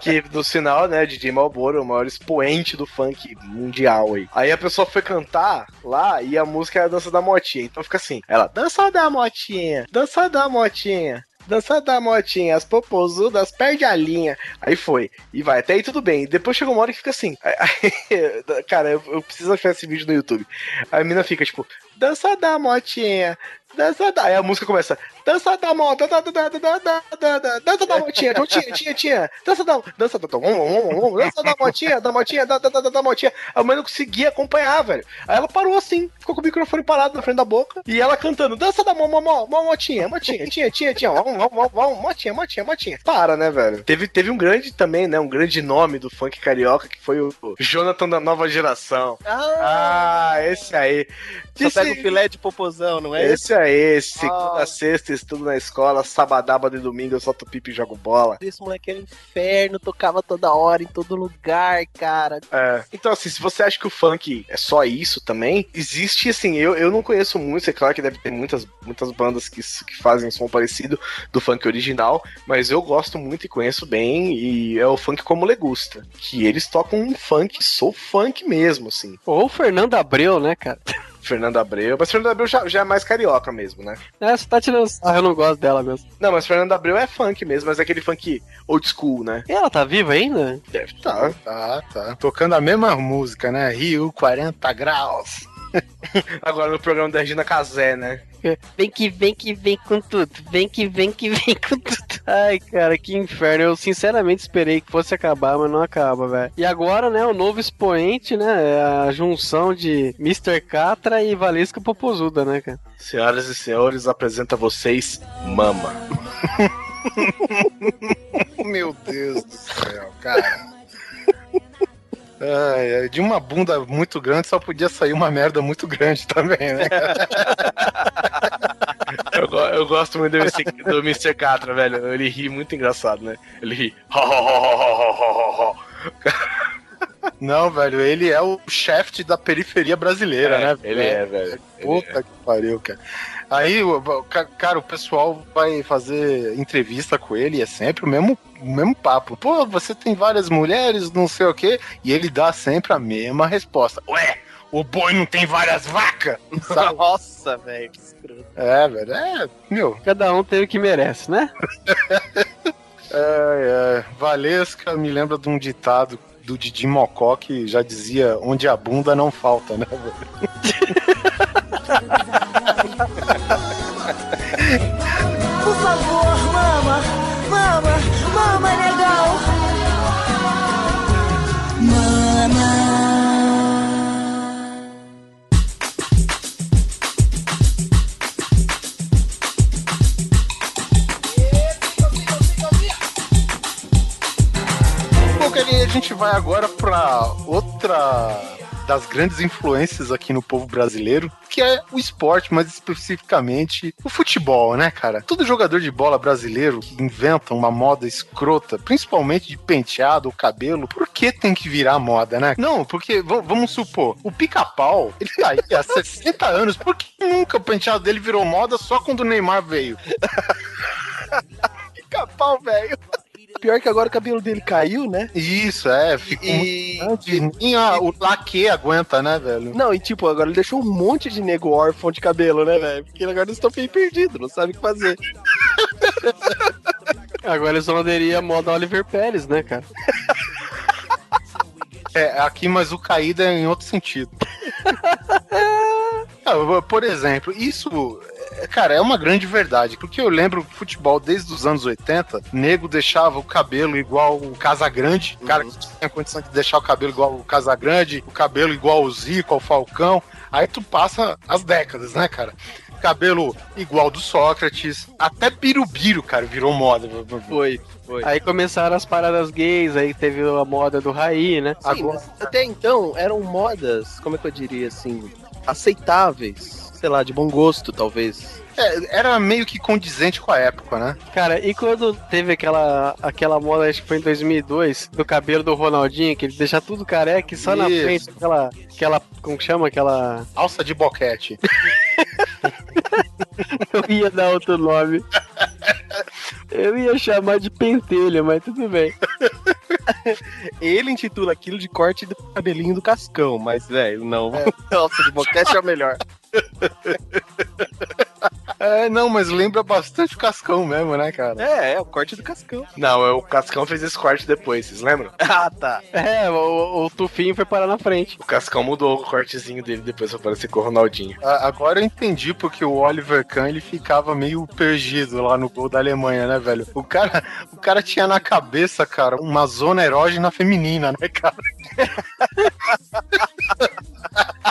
que no final, né, DJ Malboro, o maior expoente do funk mundial aí. Aí a pessoa foi cantar lá e a música é a dança da motinha. Então fica assim, ela, dança da motinha, dança da motinha. Dança da motinha, as popozudas, perde a linha. Aí foi. E vai, até aí tudo bem. Depois chega uma hora que fica assim. *laughs* Aí- cara, eu, eu preciso achar esse vídeo no YouTube. A mina fica tipo, dança da motinha, Dança da. Aí a música começa. Dança da mão, dança da motinha, tinha, tinha, tinha. Dança da dança da dança da motinha, da motinha, da da da motinha. A mãe não conseguia acompanhar, velho. Aí ela parou assim, ficou com o microfone parado na frente da boca e ela cantando. Dança da mão, mão, motinha, motinha, tinha, tinha, tinha, motinha, motinha, motinha. Para, né, velho? Teve teve um grande também, né, um grande nome do funk carioca que foi o Jonathan da nova geração. Ah, ah esse aí. Só pega o filé de popozão, não é? Esse esse aí, segunda, Ah. sexta, estudo na escola, sabadaba de domingo eu solto pipi e jogo bola. Esse moleque era um inferno, tocava toda hora, em todo lugar, cara. É. Então, assim, se você acha que o funk é só isso também, existe, assim, eu, eu não conheço muito, é claro que deve ter muitas, muitas bandas que, que fazem som parecido do funk original, mas eu gosto muito e conheço bem, e é o funk como legusta, que eles tocam um funk, sou funk mesmo, assim. Ou o Fernando Abreu, né, cara? *laughs* Fernando Abreu, mas Fernando Abreu já, já é mais carioca mesmo, né? É, você tá tirando sarro, eu não gosto dela mesmo. Não, mas Fernando Abreu é funk mesmo, mas é aquele funk old school, né? E ela tá viva ainda? Deve estar. Tá, tá. Tocando a mesma música, né? Rio 40 graus. *laughs* Agora no programa da Regina Casé, né? Vem que vem que vem com tudo. Vem que vem que vem com tudo. Ai, cara, que inferno. Eu sinceramente esperei que fosse acabar, mas não acaba, velho. E agora, né, o novo expoente, né? É a junção de Mr. Catra e Valesca Popozuda, né, cara? Senhoras e senhores, apresenta a vocês Mama. *laughs* Meu Deus do céu, cara. Ai, de uma bunda muito grande só podia sair uma merda muito grande também, né? *laughs* Eu, eu gosto muito do Mr. do Mr. Catra, velho. Ele ri muito engraçado, né? Ele ri. Não, velho, ele é o chefe da periferia brasileira, né? Ele é, velho. Ele Puta que pariu, cara. Aí, cara, o pessoal vai fazer entrevista com ele e é sempre o mesmo, o mesmo papo. Pô, você tem várias mulheres, não sei o quê. E ele dá sempre a mesma resposta. Ué, o boi não tem várias vacas? Sabe? *laughs* Nossa, velho, que escroto. é, velho, é, meu. Cada um tem o que merece, né? *laughs* É, é. Valesca me lembra de um ditado do Didi Mocó que já dizia onde a bunda não falta, né, velho? *laughs* gente vai agora pra outra das grandes influências aqui no povo brasileiro, que é o esporte, mais especificamente o futebol, né, cara? Todo jogador de bola brasileiro que inventa uma moda escrota, principalmente de penteado ou cabelo, por que tem que virar moda, né? Não, porque vamos supor, o pica-pau, ele tá aí há 60 anos, por que nunca o penteado dele virou moda só quando o Neymar veio? *laughs* Pica-pau, velho. Pior que agora o cabelo dele caiu, né? Isso, é, ficou E. muito grande. Nem a- o laque aguenta, né, velho? Não, e tipo, agora ele deixou um monte de nego órfão de cabelo, né, velho? Porque agora eles estão meio perdidos, não sabem o que fazer. *laughs* Agora eles vão aderir à moda Oliver Pérez, né, cara? *laughs* É, aqui, mas o caído é em outro sentido. *laughs* Ah, Por exemplo, isso, é, cara, é uma grande verdade. Porque eu lembro que futebol desde os anos 80, nego deixava o cabelo igual o Casagrande. O cara que tinha condição de deixar o cabelo igual o Casagrande, o cabelo igual o Zico, ao Falcão. Aí tu passa as décadas, né, cara? Cabelo igual do Sócrates, até Birubiru, cara, virou moda. Foi, foi. Aí começaram as paradas gays, aí teve a moda do Raí, né? Sim, mas até então eram modas, como é que eu diria assim, aceitáveis. Sei lá, de bom gosto, talvez. É, era meio que condizente com a época, né? Cara, e quando teve aquela, aquela moda, acho que foi em 2002, do cabelo do Ronaldinho, que ele deixa tudo careca e só na Isso. frente aquela, aquela, como que chama? Aquela... Alça de boquete. *laughs* Eu ia dar outro nome. Eu ia chamar de pentelho, mas tudo bem. Ele intitula aquilo de corte do cabelinho do Cascão, mas, velho, não. Nossa, de boquete é o melhor. *laughs* É, não, mas lembra bastante o Cascão mesmo, né, cara? É, é o corte do Cascão. Não, é o Cascão fez esse corte depois, vocês lembram? *laughs* Ah, tá. É, o, o Tufinho foi parar na frente. O Cascão mudou o cortezinho dele depois pra parecer com o Ronaldinho. A- Agora eu entendi porque o Oliver Kahn ele ficava meio perdido lá no gol da Alemanha, né, velho? O cara, o cara tinha na cabeça, cara, uma zona erógena feminina, né, cara? *laughs*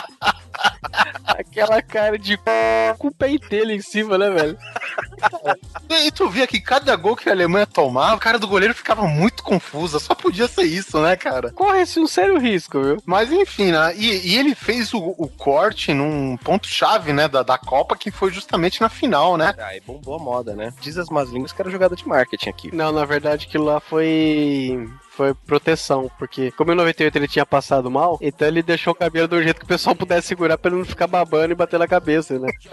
Aquela cara de c... com o pentelho em cima, né, velho? E, tu via que cada gol que a Alemanha tomava, o cara do goleiro ficava muito confuso. Só podia ser isso, né, cara? Corre-se um sério risco, viu? Mas enfim, né? E, e ele fez o, o corte num ponto-chave, né, da, da Copa, que foi justamente na final, né? Ah, e bombou a moda, né? Diz as más línguas que era jogada de marketing aqui. Não, na verdade aquilo lá foi foi proteção, porque como em 98 ele tinha passado mal, então ele deixou o cabelo do jeito que o pessoal pudesse segurar pra ele não ficar babando e bater na cabeça, né? *laughs*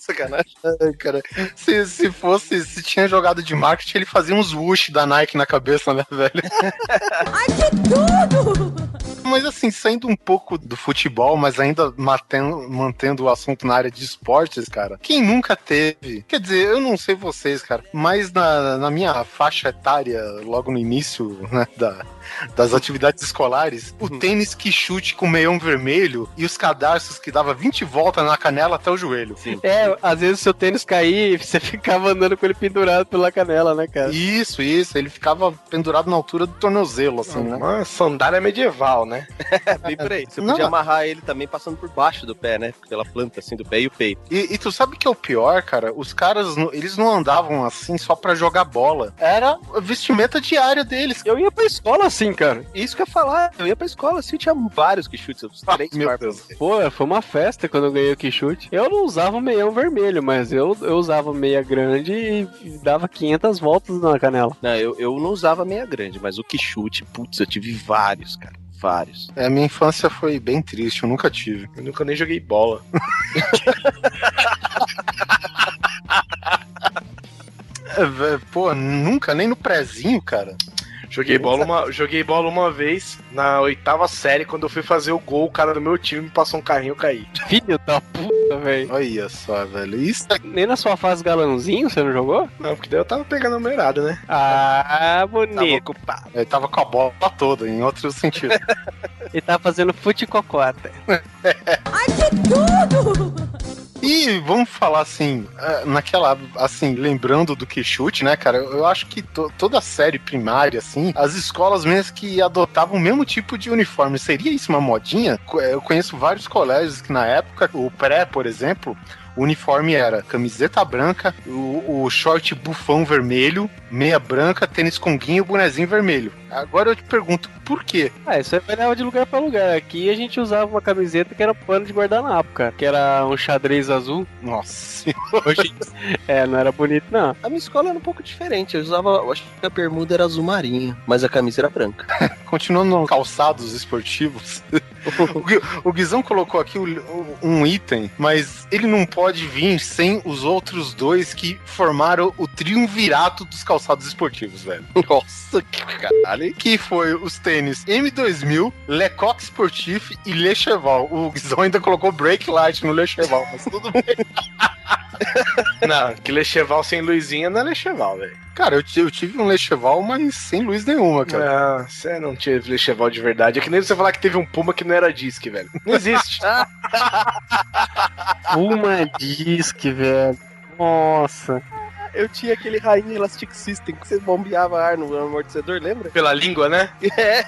Sacanagem. Ai, cara. Se, se fosse, se tinha jogado de marketing, ele fazia uns whoosh da Nike na cabeça, né, velho? Ai, que tudo! Mas assim, saindo um pouco do futebol, mas ainda mantendo, mantendo o assunto na área de esportes, cara. Quem nunca teve? Quer dizer, eu não sei vocês, cara, mas na, na minha faixa etária, logo no início né, da, das atividades escolares, o tênis que chute com meião vermelho e os cadarços que dava 20 voltas na canela até o joelho. É, às vezes o seu tênis caía e você *laughs* ficava andando com ele pendurado pela canela, né, cara? Isso, isso. Ele ficava pendurado na altura do tornozelo, assim, né? Uma sandália medieval, né? É, bem por aí. Você Não, podia não. amarrar ele também passando por baixo do pé, né? Pela planta, assim, do pé e o peito. E, e tu sabe que é o pior, cara? Os caras, eles não andavam assim só pra jogar bola. Era a vestimenta diária deles. Eu ia pra escola assim, cara. Isso que eu ia falar. Eu ia pra escola assim, tinha vários que chutes, uns três meu Deus. Pô, foi uma festa quando eu ganhei o Quixute. Eu não usava meião vermelho, mas eu, eu usava meia grande e dava 500 voltas na canela. Não, eu, eu não usava meia grande, mas o que chute, putz, eu tive vários, cara. Vários. É, minha infância foi bem triste, eu nunca tive. Eu nunca nem joguei bola. *laughs* É, vé- pô, nunca, nem no prezinho, cara. Joguei bola, uma, joguei bola uma vez na oitava série, quando eu fui fazer o gol, o cara do meu time me passou um carrinho e eu caí. Filho da puta, velho. Olha só, velho. Isso é Nem na sua fase galãozinho você não jogou? Não, porque daí eu tava pegando a numerada, né? Ah, Tava bonito. ocupado. Ele tava com a bola toda, em outro sentido. *laughs* Ele tá fazendo fute-cocota. Ai, que tudo! E vamos falar assim, é, naquela, assim, lembrando do que chute, né, cara? Eu acho que to- toda a série primária, assim, as escolas mesmo que adotavam o mesmo tipo de uniforme. Seria isso uma modinha? Co- Eu conheço vários colégios que na época, o pré, por exemplo, o uniforme era camiseta branca, o, o short bufão vermelho, meia branca, tênis conguinho e bonezinho vermelho. Agora eu te pergunto, por quê? Ah, isso aí variava de lugar pra lugar. Aqui a gente usava uma camiseta que era pano de guardanapo, cara. Que era um xadrez azul. Nossa, *laughs* Hoje... é, não era bonito, não. A minha escola era um pouco diferente. Eu usava, eu acho que a bermuda era azul marinho, mas a camisa era branca. *laughs* continuando no calçados esportivos, *laughs* o, o Guizão colocou aqui um item, mas ele não pode vir sem os outros dois que formaram o triunvirato dos calçados esportivos, velho. Nossa, que caralho. Que foi os tênis M2000, Lecoq Sportif e Le Cheval. O Guizão ainda colocou Break Light no Le Cheval, mas tudo bem. *laughs* Não, que Lecheval sem luzinha não é Lecheval, velho. Cara, eu, eu tive um Le Cheval, mas sem luz nenhuma, cara. Não, você não teve Lecheval de verdade. É que nem você falar que teve um Puma que não era disque, velho. Não existe. *laughs* Uma disque, velho. Nossa. Eu tinha aquele rainha Elastic System que você bombeava ar no amortecedor, lembra? Pela língua, né? É.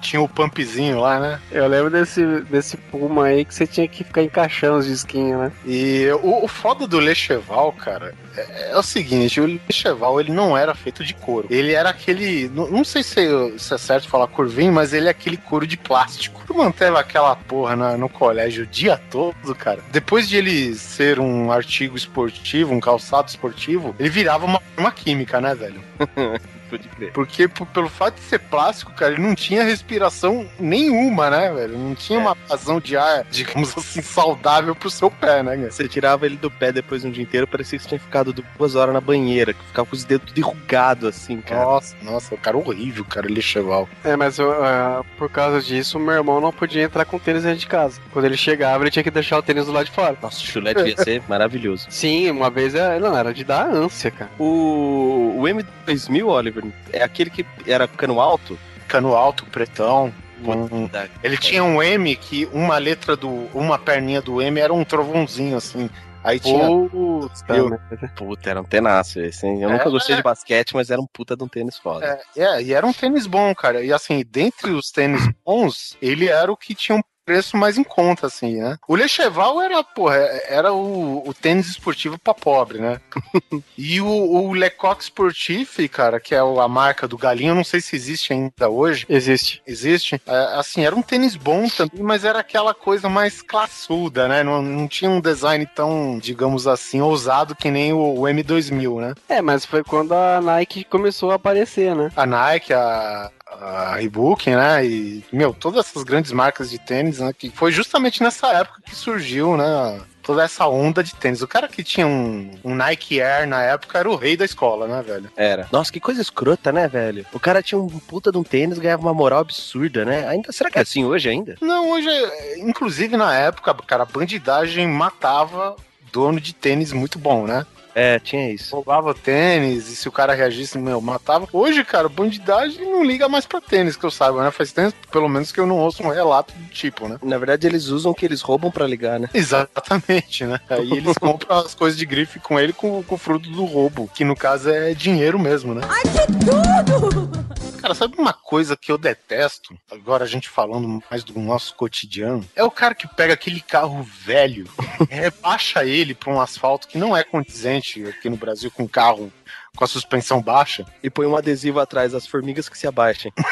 Tinha o pumpzinho lá, né? Eu lembro desse, desse Puma aí que você tinha que ficar encaixando os disquinhos, né? E o, o foda do Lecheval, cara, é, é o seguinte, o Lecheval ele não era feito de couro. Ele era aquele. Não, não sei se, se é certo falar curvinho, mas ele é aquele couro de plástico. Tu manteve aquela porra na- no colégio o dia todo, cara. Depois de ele ser um artigo esportivo, um calçado esportivo, ele virava uma, uma química, né, velho? *laughs* Pode crer. Porque pelo fato de ser plástico, cara, ele não tinha respiração nenhuma, né, velho? Não tinha uma vazão de ar, digamos assim, saudável pro seu pé, né, cara? Você tirava ele do pé depois de um dia inteiro, parecia que você tinha ficado duas horas na banheira, que ficava com os dedos tudo enrugados assim, cara. Nossa, nossa, o cara horrível, cara, ele cheval. É, mas eu, ah, por causa disso, meu irmão não podia entrar com tênis dentro de casa. Quando ele chegava, ele tinha que deixar o tênis do lado de fora. Nossa, o chulé devia ser *laughs* maravilhoso. Sim, uma vez é, não, era de dar ânsia, cara. O, o M2000, Oliver, é aquele que era cano alto? Cano alto, pretão. um- Ele tinha um M que uma letra do. uma perninha do M era um trovãozinho, assim. Aí tinha. Puta, Eu- merda. Puta, era um tenaço esse, hein? Eu É, nunca gostei é. de basquete, mas era um puta de um tênis foda. É, é, e era um tênis bom, cara. E assim, dentre os tênis bons, ele era o que tinha um preço mais em conta, assim, né? O Lecheval era, porra, era o, o tênis esportivo pra pobre, né? *laughs* e o, o Lecoq Sportif, cara, que é a marca do Galinho, eu não sei se existe ainda hoje. Existe. Existe. É, assim, era um tênis bom também, mas era aquela coisa mais classuda, né? Não, não tinha um design tão, digamos assim, ousado que nem o, o M2000, né? É, mas foi quando a Nike começou a aparecer, né? a Nike, a, a Reebok, né? E, meu, todas essas grandes marcas de tênis, né? Que foi justamente nessa época que surgiu, né? Toda essa onda de tênis. O cara que tinha um, um Nike Air na época era o rei da escola, né, velho? Era. Nossa, que coisa escrota, né, velho? O cara tinha um puta de um tênis, ganhava uma moral absurda, né? Ainda, será que é assim hoje ainda? Não, hoje, é- inclusive na época, cara, a bandidagem matava dono de tênis muito bom, né? É, tinha isso. Roubava tênis, e se o cara reagisse, meu, matava. Hoje, cara, bandidagem não liga mais pra tênis, que eu saiba, né? Faz tempo, pelo menos, que eu não ouço um relato do tipo, né? Na verdade, eles usam o que eles roubam pra ligar, né? Exatamente, né? Aí *laughs* eles compram as coisas de grife com ele com, com o fruto do roubo, que no caso é dinheiro mesmo, né? Ai, que tudo! Cara, sabe uma coisa que eu detesto? Agora a gente falando mais do nosso cotidiano. É o cara que pega aquele carro velho, *laughs* rebaixa ele pra um asfalto que não é condizente aqui no Brasil com carro com a suspensão baixa. E põe um adesivo atrás, as formigas que se abaixem. *laughs*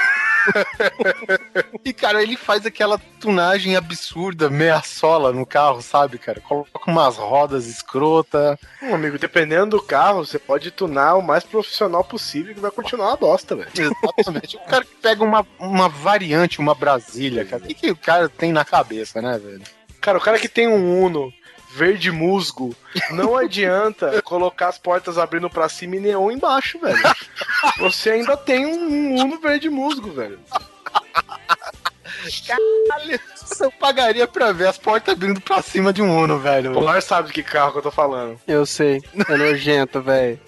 E, cara, ele faz aquela tunagem absurda, meia sola no carro, sabe, cara? Coloca umas rodas escrota. Hum, amigo, dependendo do carro, você pode tunar o mais profissional possível que vai continuar uma bosta, velho. Exatamente. o cara que pega uma, uma variante, uma Brasília, cara. O que, que o cara tem na cabeça, né, velho? Cara, o cara que tem um Uno verde musgo, não adianta colocar as portas abrindo pra cima e neon embaixo, velho. Você ainda tem um Uno verde musgo, velho. Caralho, eu pagaria pra ver as portas abrindo pra cima de um Uno, velho. O Polar sabe de que carro que eu tô falando. Eu sei. É nojento, velho.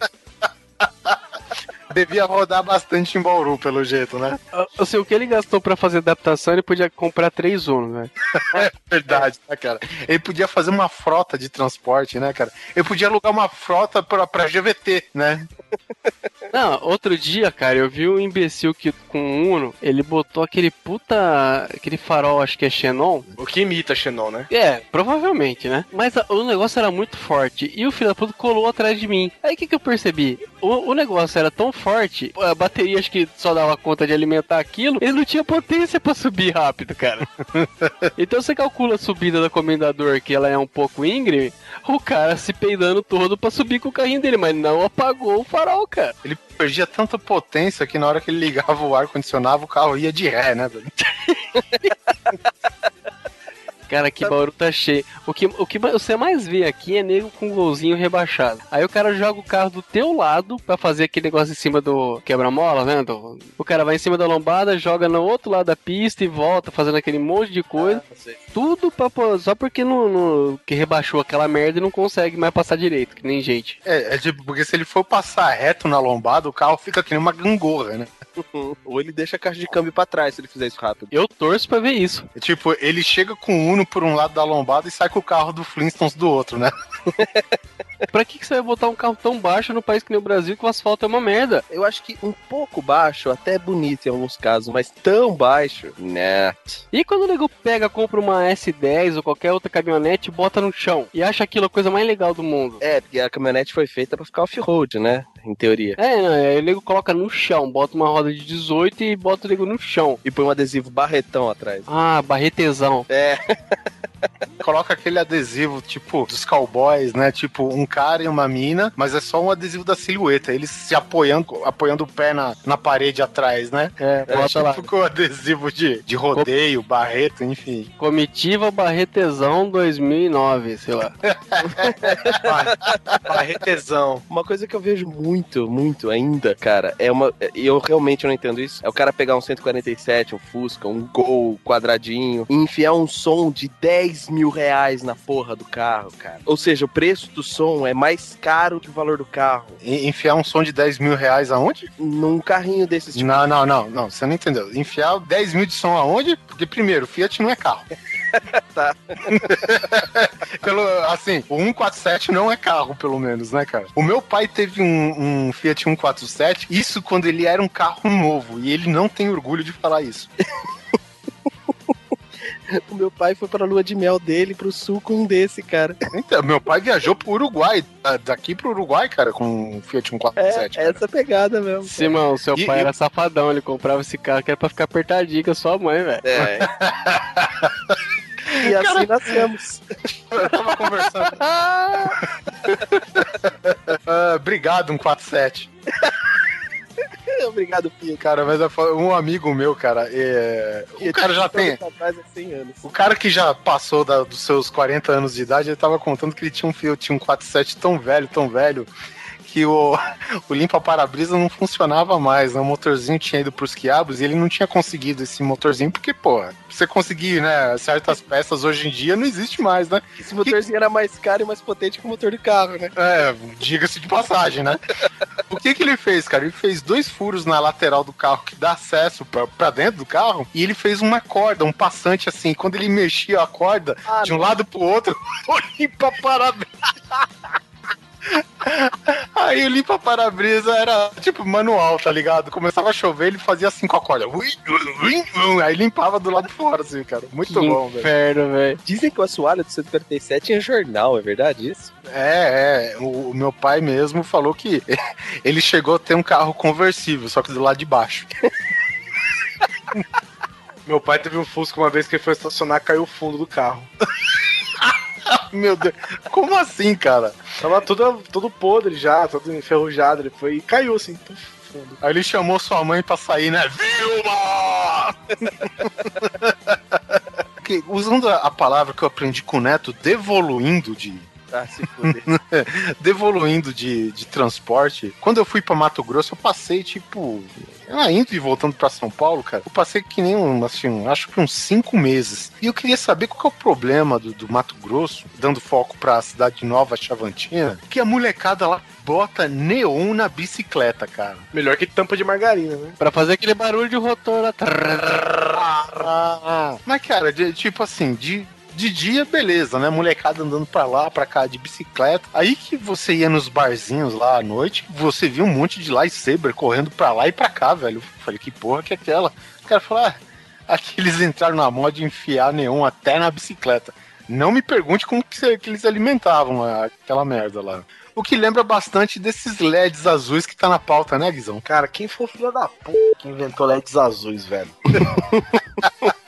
Devia rodar bastante em Bauru, pelo jeito, né? Eu sei o que ele gastou pra fazer adaptação, ele podia comprar três Uno, velho. *laughs* Verdade, né, cara? Ele podia fazer uma frota de transporte, né, cara? Ele podia alugar uma frota pra, pra GVT, né? *laughs* Não, outro dia, cara, eu vi um imbecil que com um Uno, ele botou aquele puta. aquele farol, acho que é Xenon. O que imita Xenon, né? É, provavelmente, né? Mas a- o negócio era muito forte e o filho da puta colou atrás de mim. Aí o que, que eu percebi? O, o negócio era tão forte, a bateria acho que só dava conta de alimentar aquilo, ele não tinha potência pra subir rápido, cara. *laughs* então você calcula a subida do comendador, que ela é um pouco íngreme, o cara se peidando todo pra subir com o carrinho dele, mas não apagou o farol, cara. Ele perdia tanta potência que na hora que ele ligava o ar-condicionado, o carro ia de ré, né, velho? *laughs* Cara, que Bauru tá cheio. O que, o que você mais vê aqui é nego com golzinho rebaixado. Aí o cara joga o carro do teu lado pra fazer aquele negócio em cima do quebra-mola, né? Do- o cara vai em cima da lombada, joga no outro lado da pista e volta fazendo aquele monte de coisa. Tudo pra, só porque não, não- que rebaixou aquela merda e não consegue mais passar direito, que nem gente. É, é tipo, porque se ele for passar reto na lombada, o carro fica que nem uma gangorra, né? *laughs* Ou ele deixa a caixa de câmbio pra trás se ele fizer isso rápido. Eu torço pra ver isso. É Tipo, ele chega com o Uno por um lado da lombada e sai com o carro do Flintstones do outro, né? *laughs* Pra que, que você vai botar um carro tão baixo no país que nem o Brasil que o asfalto é uma merda? Eu acho que um pouco baixo, até é bonito em alguns casos, mas tão baixo, né? E quando o nego pega, compra uma S10 ou qualquer outra caminhonete e bota no chão e acha aquilo a coisa mais legal do mundo? É, porque a caminhonete foi feita pra ficar off-road, né? Em teoria. É, não, aí o nego coloca no chão, bota uma roda de 18 e bota o nego no chão. E põe um adesivo barretão atrás. Ah, barretezão. É, *laughs* coloca aquele adesivo, tipo, dos cowboys, né? Tipo, um cara e uma mina, mas é só um adesivo da silhueta. Eles se apoiando, apoiando o pé na, na parede atrás, né? É, É lá. tipo com adesivo de, de rodeio, barreto, enfim. Comitiva Barretezão 2009, sei lá. *laughs* Barretezão. Uma coisa que eu vejo muito, muito ainda, cara, é uma. E eu realmente não entendo isso. É o cara pegar um 147, um Fusca, um Gol quadradinho e enfiar um som de 10 mil reais na porra do carro, cara. Ou seja, o preço do som é mais caro que o valor do carro. E- enfiar um som de 10 mil reais aonde? Num carrinho desses tipo. Não, não, não, não, você não entendeu. Enfiar 10 mil de som aonde? Porque, primeiro, Fiat não é carro. *laughs* Tá. *laughs* pelo, assim, o 147 não é carro, pelo menos, né, cara? O meu pai teve um, um Fiat 147, isso quando ele era um carro novo, e ele não tem orgulho de falar isso. *laughs* O meu pai foi pra lua de mel dele pro sul com um desse, cara. Então, meu pai viajou pro Uruguai, da- daqui pro Uruguai, cara, com um Fiat É, 147. cara. essa pegada mesmo. Simão, seu E- pai e- era safadão, ele comprava esse carro que era pra ficar apertadinho com a sua mãe, velho. É. *laughs* e assim nascemos. Eu tava conversando. *laughs* Ah, obrigado, 147. Obrigado, Fiat. Cara, mas falo- um amigo meu, cara, é... o cara já tem. Atrás há 100 anos. O cara que já passou da- dos seus 40 anos de idade, ele tava contando que ele tinha um Fiat 147 tão velho, tão velho, que o, *laughs* o limpa-para-brisa não funcionava mais, né? O motorzinho tinha ido pros quiabos e ele não tinha conseguido esse motorzinho, porque, pô, você conseguir, né, certas peças hoje em dia não existe mais, né? Esse motorzinho era mais caro e mais potente que o motor do carro, né? É, diga-se de passagem, né? O que que ele fez, cara? Ele fez dois furos na lateral do carro que dá acesso pra, pra dentro do carro e ele fez uma corda, um passante assim. Quando ele mexia a corda Ah, de um lado pro outro, *laughs* o limpa-para-brisa. *laughs* Aí o limpa-para-brisa era tipo manual, tá ligado? Começava a chover, ele fazia assim com a corda. Aí limpava do lado de fora, assim, cara. Muito Que bom, velho. inferno, velho. Dizem que o assoalho do 147 tinha jornal, é verdade isso? É, é. O, o meu pai mesmo falou que *laughs* ele chegou a ter um carro conversível, só que do lado de baixo. *laughs* Meu pai teve um Fusca uma vez que ele foi estacionar, caiu o fundo do carro. *laughs* Meu Deus, como assim, cara? Tava tudo, todo podre já, todo enferrujado. Ele foi e caiu assim, puf, fundo. Aí ele chamou sua mãe pra sair, né? Vilma! *laughs* Usando a a palavra que eu aprendi com o Neto, devoluindo de. Ah, se fuder. *laughs* devoluindo de, de transporte. Quando eu fui pra Mato Grosso, eu passei, tipo. Ah, indo e voltando pra São Paulo, cara, eu passei que nem um, assim, acho que uns cinco meses. E eu queria saber qual que é o problema do, do Mato Grosso, dando foco pra cidade de Nova Chavantina, que a molecada lá bota neon na bicicleta, cara. Melhor que tampa de margarina, né? Pra fazer aquele barulho de rotor lá. Ah, mas, cara, de- tipo assim, de, de dia, beleza, né? Molecada andando pra lá, pra cá de bicicleta. Aí que você ia nos barzinhos lá à noite, você via um monte de lightsaber correndo pra lá e pra cá, velho. Eu falei, que porra que é aquela? O cara falou, ah, aqui eles entraram na moda de enfiar neon até na bicicleta. Não me pergunte como que, que eles alimentavam aquela merda lá. O que lembra bastante desses LEDs azuis que tá na pauta, né, Guizão? Cara, quem foi o filho da puta que inventou LEDs azuis, velho? *laughs*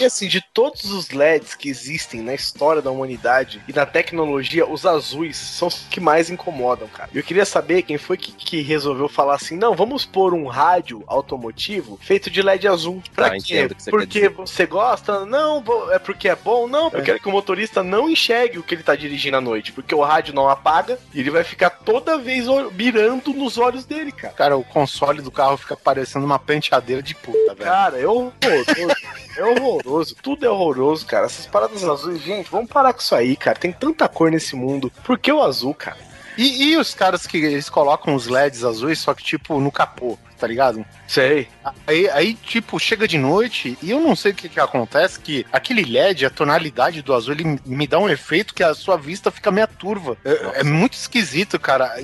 e assim, de todos os LEDs que existem na história da humanidade e na tecnologia, os azuis são os que mais incomodam, cara. Eu queria saber quem foi que, que resolveu falar assim: não, vamos pôr um rádio automotivo feito de LED azul. Pra Ah, quê? que você Porque você gosta? Não, é porque é bom? Não, eu quero que o motorista não enxergue o que ele tá dirigindo à noite, porque o rádio não apaga e ele vai ficar toda vez mirando nos olhos dele, cara. Cara, o console do carro fica parecendo uma penteadeira de puta, velho. Cara, é horroroso. é horroroso. Tudo é horroroso, cara. Essas paradas azuis, gente, vamos parar com isso aí, cara. Tem tanta cor nesse mundo. Por que o azul, cara? E, e os caras que eles colocam os LEDs azuis, só que tipo no capô, tá ligado? Sei. Aí, aí, tipo, chega de noite e eu não sei o que que acontece, que aquele LED, a tonalidade do azul, ele me dá um efeito que a sua vista fica meio turva. É, é muito esquisito, cara.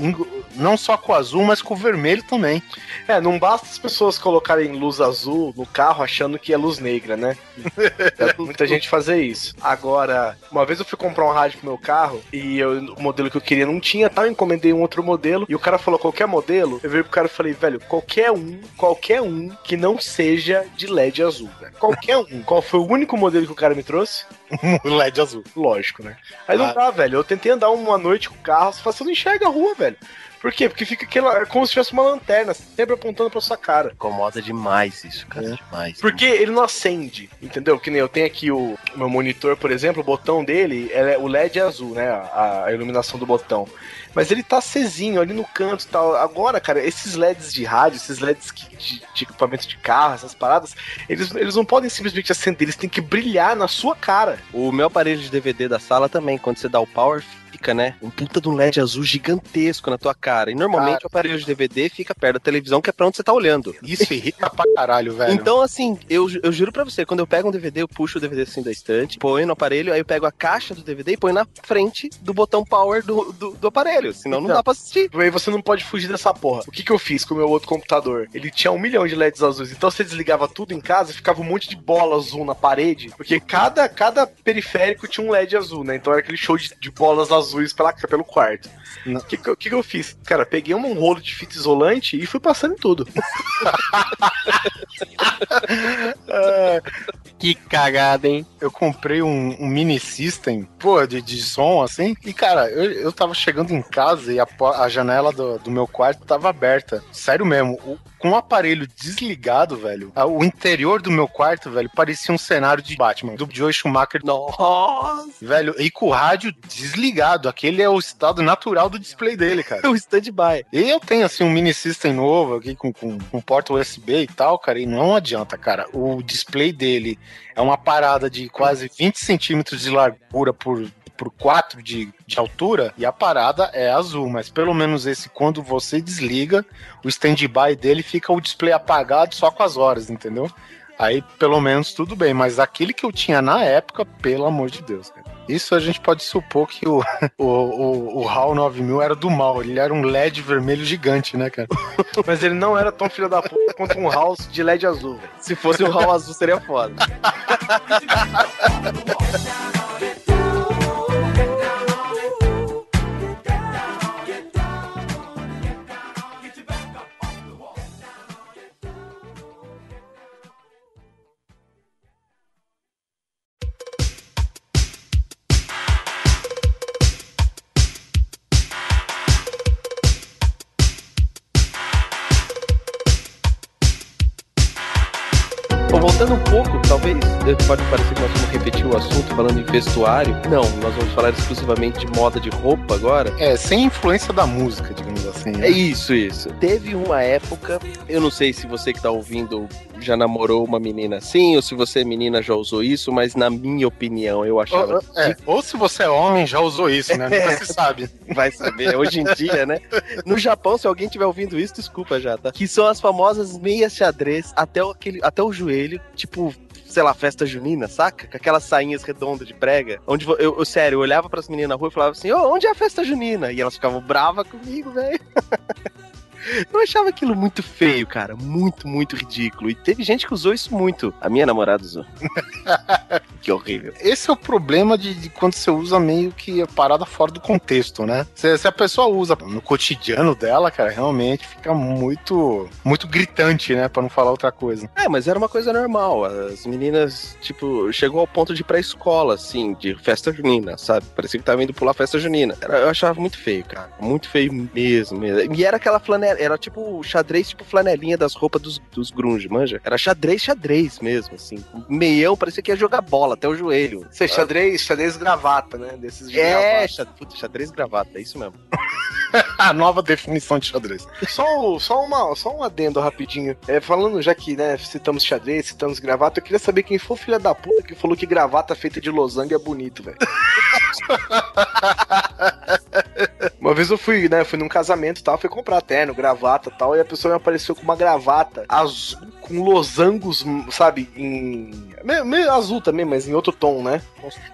Não só com o azul, mas com o vermelho também. É, não basta as pessoas colocarem luz azul no carro achando que é luz negra, né? *laughs* É muita gente fazer isso. Agora, uma vez eu fui comprar um rádio pro meu carro e eu- o modelo que eu queria não tinha, tal, eu encomendei um outro modelo e o cara falou qualquer modelo. Eu virei pro cara e falei, velho, qualquer qualquer um, qualquer um que não seja de LED azul, velho. Qualquer um. Qual foi o único modelo que o cara me trouxe? *laughs* O LED azul. Lógico, né? Aí não Ah. dá, velho. Eu tentei andar uma noite com o carro, você não enxerga a rua, velho. Por quê? Porque fica aquela, é como se tivesse uma lanterna, sempre apontando pra sua cara. Incomoda demais isso, cara. Demais. Porque ele não acende, entendeu? Que nem eu tenho aqui o, o meu monitor, por exemplo, o botão dele, é- o LED é azul, né? A, a iluminação do botão. Mas ele tá acesinho ali no canto e tal. Agora, cara, esses LEDs de rádio, esses LEDs que- de, de equipamento de carro, essas paradas, eles, eles não podem simplesmente acender, eles têm que brilhar na sua cara. O meu aparelho de DVD da sala também, quando você dá o power, fica, né? Um puta de um LED azul gigantesco na tua cara. E normalmente Cara. o aparelho de DVD fica perto da televisão, que é pra onde você tá olhando. Isso irrita pra caralho, velho. Então, assim, eu, eu juro pra você, quando eu pego um DVD, eu puxo o DVD assim da estante, ponho no aparelho, aí eu pego a caixa do DVD e ponho na frente do botão power do, do, do aparelho. Senão não Então. dá pra assistir. Aí você não pode fugir dessa porra. O que, que eu fiz com o meu outro computador? Ele tinha um milhão de LEDs azuis. Então você desligava tudo em casa e ficava um monte de bola azul na parede. Porque cada, cada periférico tinha um LED azul, né? Então era aquele show de, de bolas azuis pela, pelo quarto. O que, que, eu- que eu fiz? Cara, peguei um rolo de fita isolante e fui passando em tudo. *laughs* Que cagada, hein? eu comprei um, um mini system, pô, de, de som, assim. E, cara, eu, eu tava chegando em casa e a, a janela do, do meu quarto tava aberta. Sério mesmo, o- com o aparelho desligado, velho, a- o interior do meu quarto, velho, parecia um cenário de Batman, do Joe Schumacher. Nossa! Velho, e com o rádio desligado. Aquele é o estado natural do display dele, cara. O stand-by. E eu tenho, assim, um mini system novo aqui com, com, com porta USB e tal, cara, e não adianta, cara. O display dele é uma parada de quase 20 centímetros de largura por, por 4 de, de altura, e a parada é azul, mas pelo menos esse, quando você desliga, o stand-by dele fica o display apagado só com as horas, entendeu? Aí, pelo menos, tudo bem, mas aquele que eu tinha na época, pelo amor de Deus, cara. Isso a gente pode supor que o, *laughs* o, o, o HAL 9000 era do mal, ele era um LED vermelho gigante, né, cara? *laughs* Mas ele não era tão filho da puta quanto um house de LED azul. Se fosse um RAW azul, seria foda. *laughs* voltando um pouco, talvez eh, pode parecer que nós vamos repetir o assunto falando em vestuário. Não, nós vamos falar exclusivamente de moda de roupa agora. É, sem influência da música, digamos assim. né? É isso, isso. Teve uma época, eu não sei se você que tá ouvindo já namorou uma menina assim, ou se você, menina, já usou isso, mas na minha opinião, eu achava. Ou, é, ou se você é homem, já usou isso, né? Nunca se sabe. *laughs* Vai saber, hoje em dia, né? No Japão, se alguém tiver ouvindo isso, desculpa já, tá? Que são as famosas meias xadrez até aquele, até o joelho, tipo. Sei lá, festa junina, saca? Com aquelas sainhas redondas de prega. Onde eu, eu, sério, eu olhava pras meninas na rua e falava assim: Ô, onde é a festa junina? E elas ficavam bravas comigo, velho. *laughs* Eu achava aquilo muito feio, cara. Muito, muito ridículo. E teve gente que usou isso muito. A minha namorada usou. *laughs* que horrível. Esse é o problema de, de quando você usa meio que a parada fora do contexto, né? Se, se a pessoa usa no cotidiano dela, cara, realmente fica muito, muito gritante, né? Pra não falar outra coisa. É, mas era uma coisa normal. As meninas, tipo, chegou ao ponto de ir pra escola, assim, de festa junina, sabe? Parecia que tava indo pular festa junina. Eu achava muito feio, cara. Muito feio mesmo, mesmo. E era aquela flanela, era tipo xadrez, tipo flanelinha das roupas dos, dos grunge, manja? Era xadrez, xadrez mesmo, assim. Meião, parecia que ia jogar bola até o joelho. Você xadrez, xadrez gravata, né? Desses de É, gravata. puta, xadrez gravata, é isso mesmo. *laughs* A nova definição de xadrez. Só, só, uma, só um adendo rapidinho. É, falando já que, né, citamos xadrez, citamos gravata, eu queria saber quem foi o filho da puta que falou que gravata feita de losango é bonito, velho. *laughs* Uma vez eu fui, né, fui num casamento e tal, fui comprar terno, gravata e tal, e a pessoa me apareceu com uma gravata azul, com losangos, sabe, em... Meio, meio azul também, mas em outro tom, né?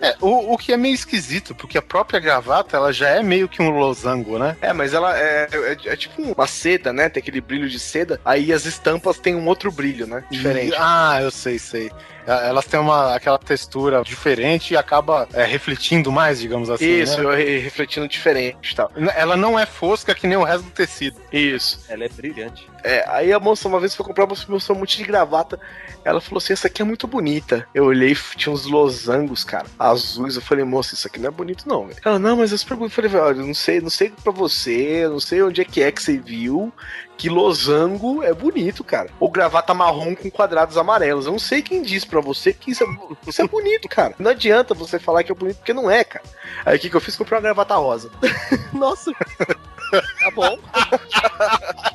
É, o, o que é meio esquisito, porque a própria gravata, ela já é meio que um losango, né? É, mas ela é, é, é tipo uma seda, né? Tem aquele brilho de seda. Aí as estampas têm um outro brilho, né? Diferente. Ah, eu sei, sei. É, Elas têm uma, aquela textura diferente e acaba é, refletindo mais, digamos assim. Isso, né? refletindo diferente e tal. Ela não é fosca que nem o resto do tecido. Isso. Ela é brilhante. É, aí a moça, uma vez foi comprar uma muito de gravata. Ela falou assim: essa aqui é muito bonita. Eu olhei, tinha uns losangos, cara, azuis. Eu falei, moça, isso aqui não é bonito, não, velho. Ela, não, mas eu super bonito. Eu falei, olha, não sei, não sei pra você, eu não sei onde é que é que você viu. Que losango é bonito, cara. Ou gravata marrom com quadrados amarelos. Eu não sei quem disse pra você que isso é, isso é bonito, cara. Não adianta você falar que é bonito porque não é, cara. Aí o que, que eu fiz? Comprei uma gravata rosa. *laughs* Nossa. tá bom. *laughs*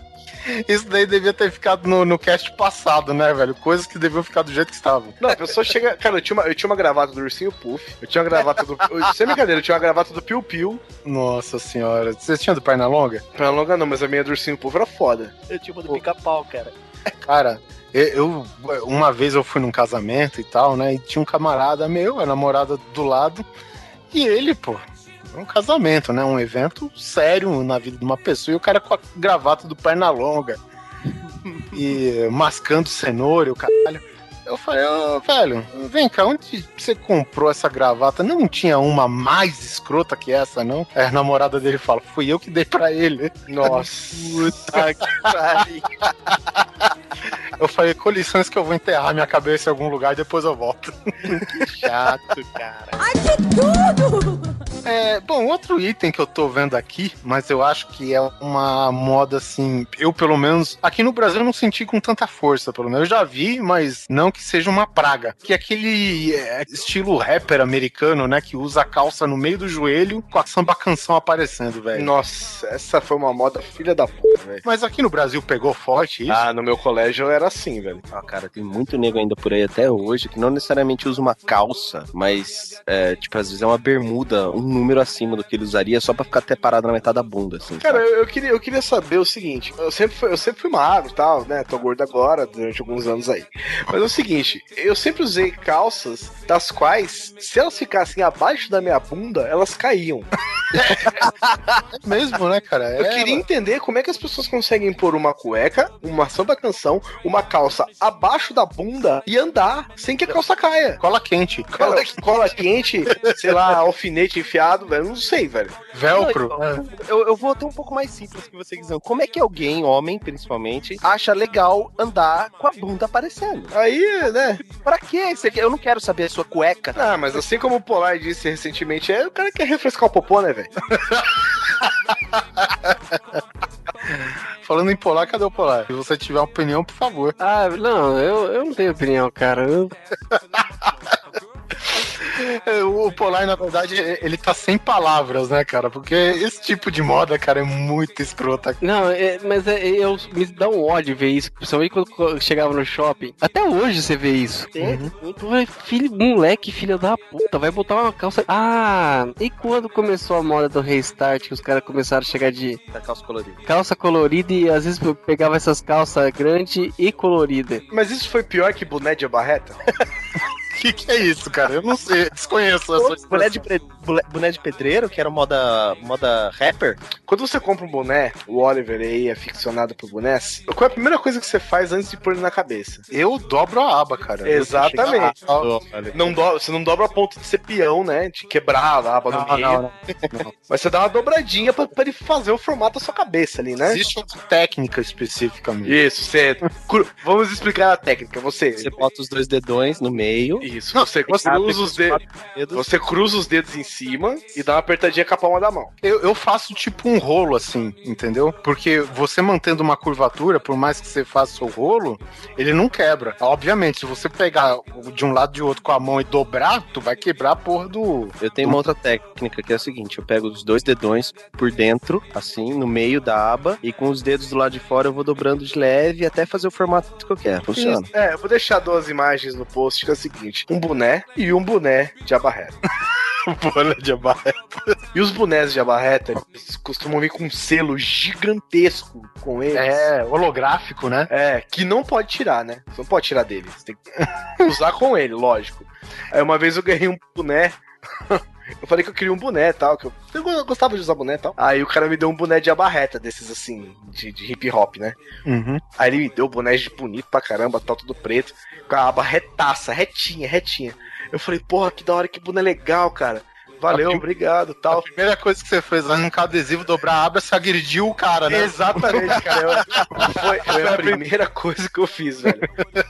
Isso daí devia ter ficado no, no cast passado, né, velho? Coisas que deviam ficar do jeito que estavam. Não, a pessoa chega. Cara, eu tinha, uma, eu tinha uma gravata do Ursinho Puff. Eu tinha uma gravata do. eu- Sem brincadeira, eu tinha uma gravata do Piu Piu. Nossa senhora. Você tinha do perna longa? Pra longa não, mas a minha do Ursinho Puff era foda. Eu tinha uma do pica-pau, cara. Cara, eu, eu- uma vez eu fui num casamento e tal, né? E tinha um camarada meu, a namorada do lado, e ele, pô, um casamento, né? Um evento sério na vida de uma pessoa, e o cara com a gravata do perna longa e mascando cenoura, e o caralho. Eu falei, ô, velho, vem cá, onde você comprou essa gravata? Não tinha uma mais escrota que essa, não? Aí a namorada dele fala, fui eu que dei pra ele. Nossa. Puta que pariu. *laughs* Eu falei, com licença que eu vou enterrar minha cabeça em algum lugar e depois eu volto. Chato, cara. Ai, que tudo! É, bom, outro item que eu tô vendo aqui, mas eu acho que é uma moda assim, eu pelo menos, aqui no Brasil eu não senti com tanta força, pelo menos. Eu já vi, mas não que seja uma praga. Que é aquele é, estilo rapper americano, né, que usa a calça no meio do joelho com a samba canção aparecendo, velho. Nossa, essa foi uma moda filha da puta, velho. Mas aqui no Brasil pegou forte isso? Ah, no meu colégio era assim, velho. Ah, cara, tem muito nego ainda por aí até hoje que não necessariamente usa uma calça, mas, é, tipo, às vezes é uma bermuda, um número acima do que ele usaria só pra ficar até parado na metade da bunda, assim. Cara, eu, eu queria, eu queria saber o seguinte: eu sempre, fui, eu sempre fui magro e tal, né? Tô gordo agora, durante alguns anos aí. Mas é o seguinte: eu sempre usei calças das quais, se elas ficassem abaixo da minha bunda, elas caíam. mesmo, né, cara? Eu É, queria entender como é que as pessoas conseguem pôr uma cueca, uma samba canção, uma calça abaixo da bunda e andar sem que a calça caia. cola quente, Cola, cola quente, sei lá, alfinete enfiado, velho. Não sei, velho. velcro. Não, Eu, eu vou até um pouco mais simples que você quiser. Como é que alguém, homem principalmente, acha legal andar com a bunda aparecendo? Aí, né? Pra quê? Eu não quero saber a sua cueca. Ah, mas assim como o Polar disse recentemente, é o cara quer refrescar o popô, né, velho? *laughs* Falando em polar, cadê o polar? Se você tiver uma opinião, por favor. Ah, não, eu, eu não tenho opinião, cara. Eu- É, *laughs* O Polar, na verdade, ele tá sem palavras, né, cara? Porque esse tipo de moda, cara, é muito escrota. não, é- mas é- eu me dá um ódio ver isso, principalmente quando eu chegava no shopping. Até hoje você vê isso. Tu vai, filho, moleque, filho da puta, vai botar uma calça. Ah, e quando começou a moda do restart, que os caras começaram a chegar de Da calça colorida. calça colorida e às vezes eu pegava essas calças grandes e coloridas. Mas isso foi pior que boné de abarreta? *laughs* O que, que é isso, cara? Eu não sei, desconheço essa Boné de, pre- boné de pedreiro, que era moda, moda rapper. Quando você compra um boné, o Oliver aí é ficcionado por bonés, qual é a primeira coisa que você faz antes de pôr ele na cabeça? Eu dobro a aba, cara. Exatamente. Não do- você não dobra a ponto de ser peão, né? De quebrar a aba no Não, meio. não, não. Mas você dá uma dobradinha pra, pra ele fazer o formato da sua cabeça ali, né? Existe uma técnica especificamente. Isso, você. Vamos explicar a técnica. Você. Você bota os dois dedões no meio. Isso, você cruza abre os com os dedos. dedos. Você cruza os dedos em cima e dá uma apertadinha com a palma da mão. Eu, eu faço tipo um rolo assim, entendeu? Porque você mantendo uma curvatura, por mais que você faça o rolo, ele não quebra. Obviamente, se você pegar de um lado e de outro com a mão e dobrar, tu vai quebrar a porra do. Eu tenho uma outra técnica que é a seguinte: eu pego os dois dedões por dentro, assim, no meio da aba, e com os dedos do lado de fora eu vou dobrando de leve até fazer o formato que eu quero. Funciona. Isso. É, eu vou deixar duas imagens no post que é o seguinte: um boné e um boné de abarreta. *laughs* bola de abarreta. E os bonés de abarreta eles costumam vir com um selo gigantesco com eles. É, holográfico, né? É, que não pode tirar, né? Você não pode tirar dele. Você tem que *laughs* usar com ele, lógico. Aí uma vez eu ganhei um boné *laughs* eu falei que eu queria um boné e tal, que eu, eu gostava de usar boné e tal. Aí o cara me deu um boné de abarreta, desses assim, de, de hip hop, né? Uhum. Aí ele me deu boné de bonito pra caramba, tal, tudo preto, com a aba retaça, retinha, retinha. Eu falei, porra, que da hora, que boné legal, cara. Valeu, A prim- obrigado, A tal. primeira coisa que você fez arrancar adesivo, dobrar a aba, você agrediu o cara, né? Exatamente, cara. Eu- foi, foi a primeira coisa que eu fiz, velho.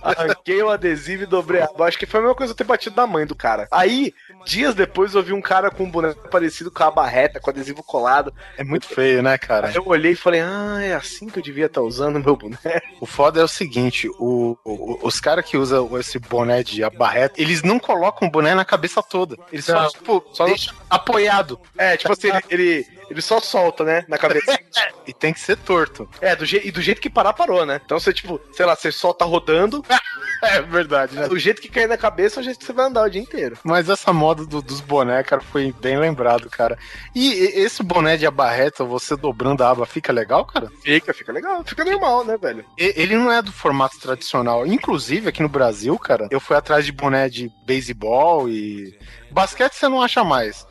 Arranquei o adesivo e dobrei a aba. Acho que foi a mesma coisa eu ter batido na mãe do cara. Aí, dias depois, eu vi um cara com um boneco parecido com a barreta, com adesivo colado. É muito feio, né, cara? Aí eu olhei e falei, ah, é assim que eu devia estar usando meu boneco. O foda é o seguinte, o, o- os caras que usam esse boné de abarreta, eles não colocam o boné na cabeça toda. Eles só, Não. tipo, Só- deixam apoiado. É, tipo assim, ele, ele, só solta, né, na cabeça. *laughs* E tem que ser torto. É, do je e do jeito que parar, parou, né? Então você, tipo, sei lá, você solta rodando, *laughs* É verdade, né? do jeito que cair na cabeça, é o jeito que você vai andar o dia inteiro. Mas essa moda do- dos boné, cara, foi bem lembrado, cara. E, e- esse boné de abarreta, você dobrando a aba, fica legal, cara? Fica, fica legal, fica normal, né, velho? E- Ele não é do formato tradicional. Inclusive, aqui no Brasil, cara, eu fui atrás de boné de beisebol e. Basquete você não acha mais.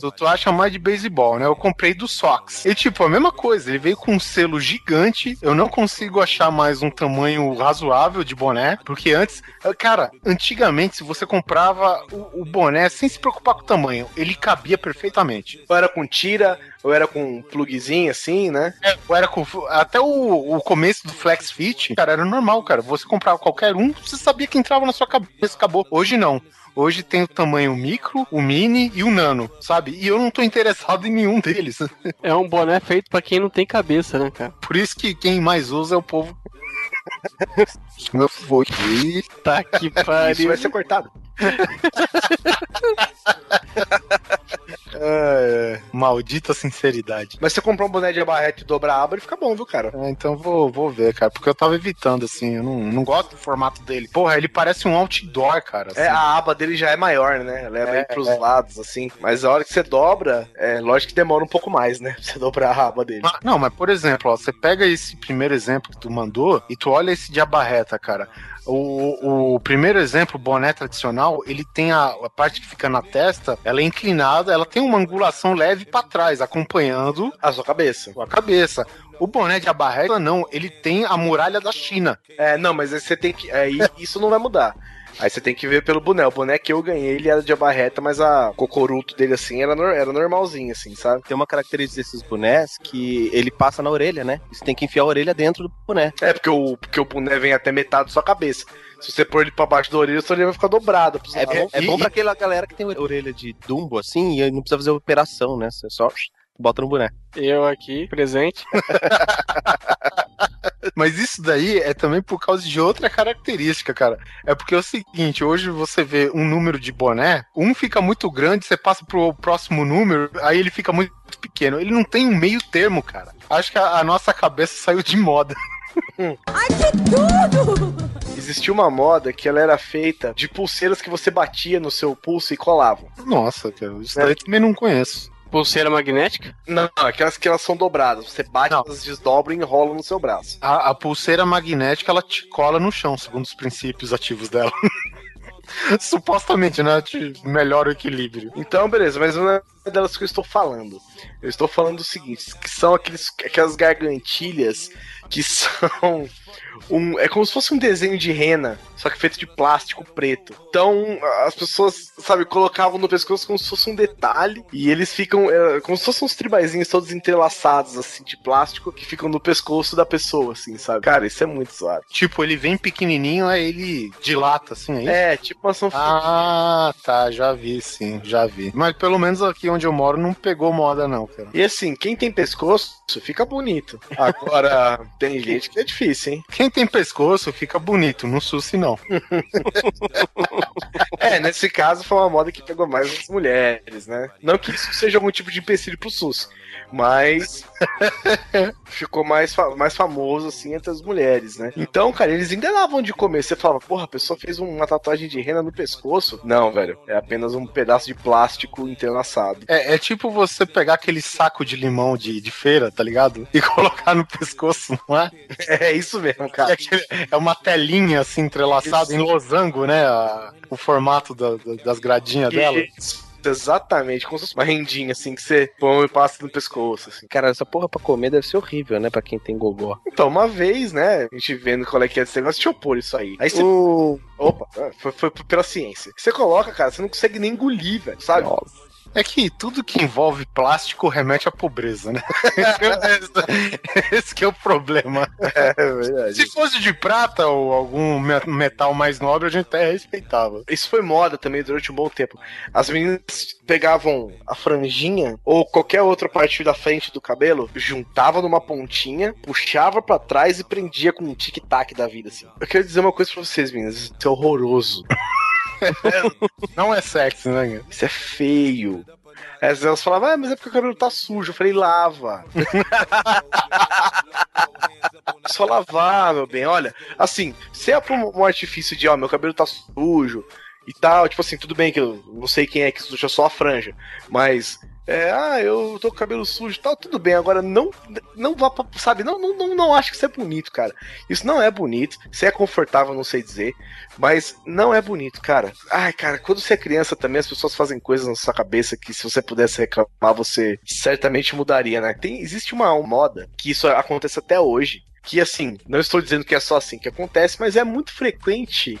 Tu, tu acha mais de beisebol, né? Eu comprei do Sox. E, tipo, a mesma coisa. Ele veio com um selo gigante. Eu não consigo achar mais um tamanho razoável de boné. Porque antes, cara, antigamente, se você comprava o, o boné sem se preocupar com o tamanho, ele cabia perfeitamente. Ou era com tira, ou era com um plugzinho assim, né? Ou era com, até o, o começo do Flex Fit, cara, era normal, cara. Você comprava qualquer um, você sabia que entrava na sua cabeça, acabou. Hoje não. Hoje tem o tamanho micro, o mini e o nano, sabe? E eu não tô interessado em nenhum deles. *laughs* É um boné feito pra quem não tem cabeça, né, cara? Por isso que quem mais usa é o povo. *laughs* Meu foi. Tá que *laughs* Isso pariu. vai ser cortado. É, maldita sinceridade. Mas você comprar um boné de abarrete e dobrar a aba, ele fica bom, viu, cara? É, então vou, vou ver, cara, porque eu tava evitando, assim, eu não, não gosto do formato dele. Porra, ele parece um outdoor, cara. É, assim. a aba dele já é maior, né? Ela é, É, pros é. lados, assim. Mas a hora que você dobra, é lógico que demora um pouco mais, né? *laughs* Pra você dobrar a aba dele. Ah, Não, mas por exemplo, ó, você pega esse primeiro exemplo que tu mandou e tu olha esse de abarreta, cara. O, o primeiro exemplo, o boné tradicional, ele tem a, a parte que fica na testa, ela é inclinada, ela tem uma angulação leve pra trás, acompanhando A sua cabeça. a cabeça. O boné de abarreta, não, ele tem a muralha da China. É, não, mas aí você tem que. Aí isso não vai mudar. Aí você tem que ver pelo boné. O boné que eu ganhei, ele era de abarreta, mas a cocoruto dele, assim, era, nor- era normalzinho, assim, sabe? Tem uma característica desses bonés que ele passa na orelha, né? Você tem que enfiar a orelha dentro do boné. É, porque o, porque o boné vem até metade da sua cabeça. Se você pôr ele pra baixo da orelha, sua orelha vai ficar dobrada. É lados. bom, é bom pra aquela galera que tem orelha de dumbo, assim, e não precisa fazer operação, né? Você só bota no boné. Eu aqui, presente. *laughs* Mas isso daí é também por causa de outra característica, cara. É porque é o seguinte, hoje você vê um número de boné, um fica muito grande, você passa pro próximo número, aí ele fica muito pequeno. Ele não tem um meio termo, cara. Acho que a, a nossa cabeça saiu de moda. *laughs* Existia uma moda que ela era feita de pulseiras que você batia no seu pulso e colava. Nossa, cara, isso daí eu também não conheço. Pulseira magnética? Não, aquelas que elas são dobradas. Você bate, Não. elas desdobram e enrolam no seu braço. A, a pulseira magnética, ela te cola no chão, segundo os princípios ativos dela. *laughs* Supostamente, né? Te melhora o equilíbrio. Então, beleza, mas não é delas que eu estou falando. Eu estou falando do seguinte, que são aqueles, aquelas gargantilhas que são um, é como se fosse um desenho de rena, só que feito de plástico preto. Então, as pessoas, sabe, colocavam no pescoço como se fosse um detalhe e eles ficam é, como se fossem uns tribaizinhos todos entrelaçados assim de plástico que ficam no pescoço da pessoa, assim, sabe? Cara, isso é muito zoado. Tipo, ele vem pequenininho, aí ele dilata, assim, é isso? É, tipo uma sanfona. Ah, tá, já vi, sim, já vi. Mas pelo menos aqui onde eu moro não pegou moda, não, cara. E assim, quem tem pescoço fica bonito. Agora, *laughs* tem gente que é difícil, hein? Quem tem pescoço fica bonito, no SUS não. *laughs* É, nesse caso foi uma moda que pegou mais as mulheres, né? Não que isso seja algum tipo de empecilho pro SUS, mas *laughs* ficou mais, mais famoso assim entre as mulheres, né? Então, cara, eles ainda davam de comer. Você falava, porra, a pessoa fez uma tatuagem de rena no pescoço? Não, velho, é apenas um pedaço de plástico entrelaçado. É, é tipo você pegar aquele saco de limão de, de feira, tá ligado? E *laughs* colocar no pescoço, não é? *laughs* É isso mesmo, É, cara. aquele- é uma telinha assim entrelaçada Isso. em losango, né? a- o formato da- da- das gradinhas dela. Exatamente, como se fosse uma rendinha, assim, que você põe e passa no pescoço, assim. Cara, essa porra pra comer deve ser horrível, né? Pra quem tem gogó. Então, uma vez, né, a gente vendo qual é que é esse negócio, deixa eu pôr isso aí. Aí você. Opa, foi, foi pela ciência. Você coloca, cara, você não consegue nem engolir, velho, sabe? É que tudo que envolve plástico remete à pobreza, né? *laughs* Esse que é o problema. *laughs* É verdade. Se fosse de prata ou algum me- metal mais nobre, a gente até respeitava. Isso foi moda também durante um bom tempo. As meninas pegavam a franjinha ou qualquer outra parte da frente do cabelo, juntava numa pontinha, puxava pra trás e prendia com um tic-tac da vida, assim. Eu quero dizer uma coisa pra vocês, meninas. Isso é horroroso. *laughs* Não é sexy, né? Isso é feio. As elas falavam, ah, mas é porque o cabelo tá sujo. Eu falei, lava. *laughs* Só lavar, meu bem. Olha, assim, se é por um artifício de, ó, meu cabelo tá sujo e tal, tipo assim, tudo bem que eu não sei quem é que suja só a franja, mas. É, ah, eu tô com cabelo sujo e tal, tudo bem. Agora não não vá pra, sabe, não, não, não, não acho que isso é bonito, cara. Isso não é bonito. Se é confortável, não sei dizer, mas não é bonito, cara. Ai, cara, quando você é criança também, as pessoas fazem coisas na sua cabeça que se você pudesse reclamar, você certamente mudaria, né? Tem, existe uma moda que isso acontece até hoje, que assim, não estou dizendo que é só assim que acontece, mas é muito frequente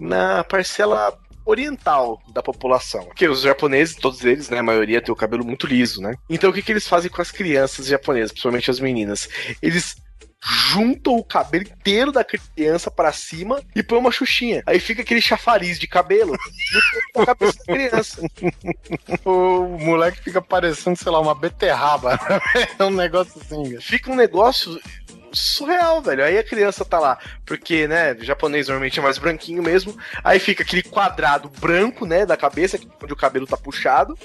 na parcela oriental da população. Porque os japoneses, todos eles, né, a maioria tem o cabelo muito liso, né? Então o que, que eles fazem com as crianças japonesas, principalmente as meninas? Eles juntam o cabelo inteiro da criança pra cima e põe uma xuxinha. Aí fica aquele chafariz de cabelo no cabeça da criança. *laughs* O moleque fica parecendo, sei lá, uma beterraba. *laughs* É um negócio assim. Fica um negócio surreal, velho. Aí a criança tá lá, porque, né, o japonês normalmente é mais branquinho mesmo. Aí fica aquele quadrado branco, né, da cabeça, onde o cabelo tá puxado.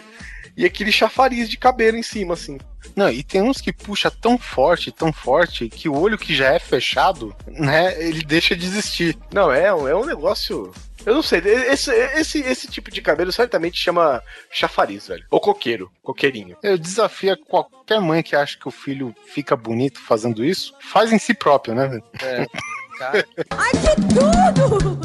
E aquele chafariz de cabelo em cima, assim. Não, e tem uns que puxa tão forte, tão forte, que o olho que já é fechado, né, ele deixa de existir. Não, é, é um negócio. Eu não sei, esse, esse, esse tipo de cabelo certamente chama chafariz, velho. Ou coqueiro, coqueirinho. Eu desafio qualquer mãe que acha que o filho fica bonito fazendo isso, faz em si próprio, né, velho? É. *laughs* Cara, Ai, que tudo!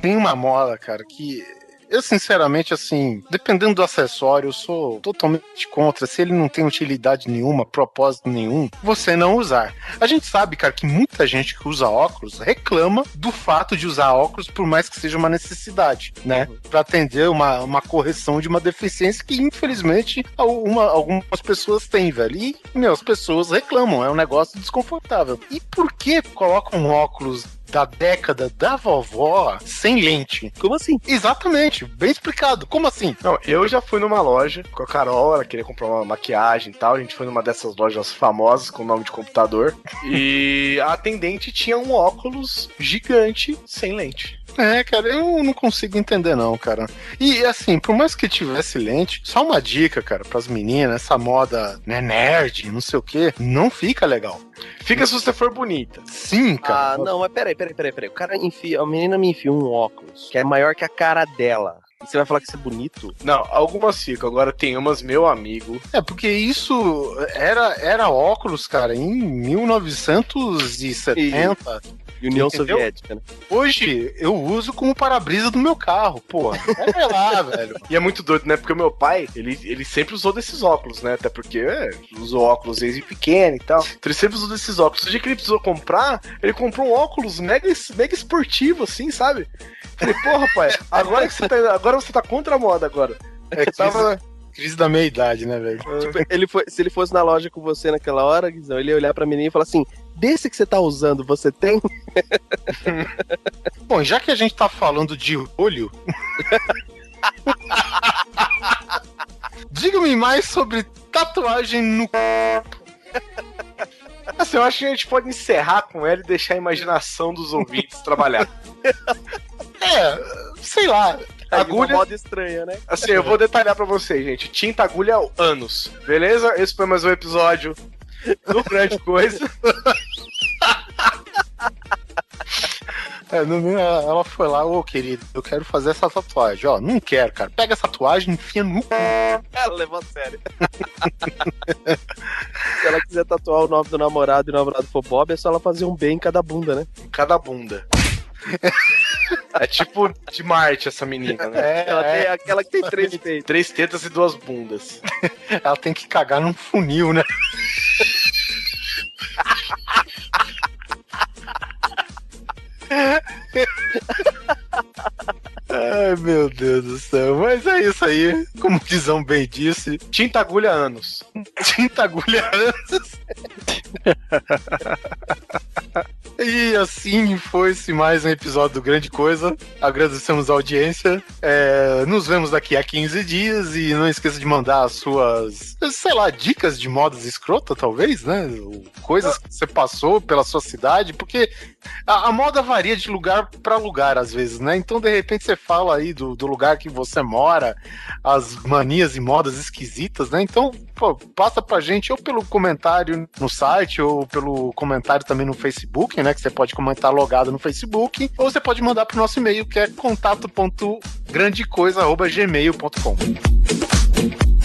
Tem uma moda, cara, que eu sinceramente, assim, dependendo do acessório, eu sou totalmente contra. Se ele não tem utilidade nenhuma, propósito nenhum, você não usar. A gente sabe, cara, que muita gente que usa óculos reclama do fato de usar óculos, por mais que seja uma necessidade, né? Pra atender uma, uma correção de uma deficiência que, infelizmente, alguma- algumas pessoas têm, velho. E, meu, as pessoas reclamam, é um negócio desconfortável. E por que colocam óculos da década da vovó sem lente? como assim? Exatamente, bem explicado. Como assim? Não, eu já fui numa loja com a Carol, ela queria comprar uma maquiagem e tal. A gente foi numa dessas lojas famosas com nome de computador. E a atendente tinha um óculos gigante sem lente. É, cara, eu não consigo entender não, cara. E assim, por mais que tivesse lente, só uma dica, cara, pras meninas, essa moda, né, nerd, não sei o que, não fica legal. Fica se você for bonita. Sim, Ah, cara. não, mas peraí, peraí, peraí, peraí. O cara enfia, a menina me enfia um óculos que é maior que a cara dela. E você vai falar que isso é bonito? Não, algumas ficam. Agora tem umas, meu amigo. É, porque isso era, era óculos, cara, em 1970. União Entendeu? Soviética, né? Hoje eu uso como para-brisa do meu carro, porra. Vai lá, *laughs* velho. E é muito doido, né? Porque o meu pai, ele, ele sempre usou desses óculos, né? Até porque é, usou óculos desde pequeno e tal. Então ele sempre usou desses óculos. O dia que ele precisou comprar, ele comprou um óculos mega, mega esportivo, assim, sabe? Falei, porra, pai, agora que você tá, agora você tá contra a moda agora. É que tava crise da meia-idade, né, velho? Tipo, ele foi, se ele fosse na loja com você naquela hora, Guizão, ele ia olhar pra menina e falar assim: desse que você tá usando, você tem? Bom, já que a gente tá falando de olho. *laughs* Diga-me mais sobre tatuagem no. Assim, eu acho que a gente pode encerrar com ela e deixar a imaginação dos ouvintes trabalhar. *laughs* É, sei lá. Agulha- Uma moda estranha, né? Assim, eu vou detalhar pra vocês, gente. Tinta, agulha, anos. Beleza? Esse foi mais um episódio do Grande Coisa. É, no meu, ela foi lá, ô querido, eu quero fazer essa tatuagem. Ó, não quero, cara. Pega essa tatuagem e enfia no cu. Ela levou a sério. se ela quiser tatuar o nome do namorado e o namorado for Bob, é só ela fazer um B em cada bunda, né? Cada bunda. *laughs* É tipo de Marte essa menina, né? É, Ela é. tem aquela que tem três peitos. Três tetas e duas bundas. *laughs* Ela tem que cagar num funil, né? *laughs* Ai, meu Deus do céu. Mas é isso aí. Como o Guizão bem disse, Tinta agulha anos. *laughs* tinta agulha anos. *laughs* E assim foi-se mais um episódio do Grande Coisa. Agradecemos a audiência. É, nos vemos daqui a 15 dias e não esqueça de mandar as suas, sei lá, dicas de modas escrota, talvez, né? Coisas que você passou pela sua cidade, porque a, a moda varia de lugar para lugar às vezes, né? Então, de repente, você fala aí do, do lugar que você mora, as manias e modas esquisitas, né? Então, pô, passa pra gente ou pelo comentário no site ou pelo comentário também no Facebook, né? Que você pode comentar logado no Facebook, ou você pode mandar pro nosso e-mail que é contato.grandecoisa.gmail.com.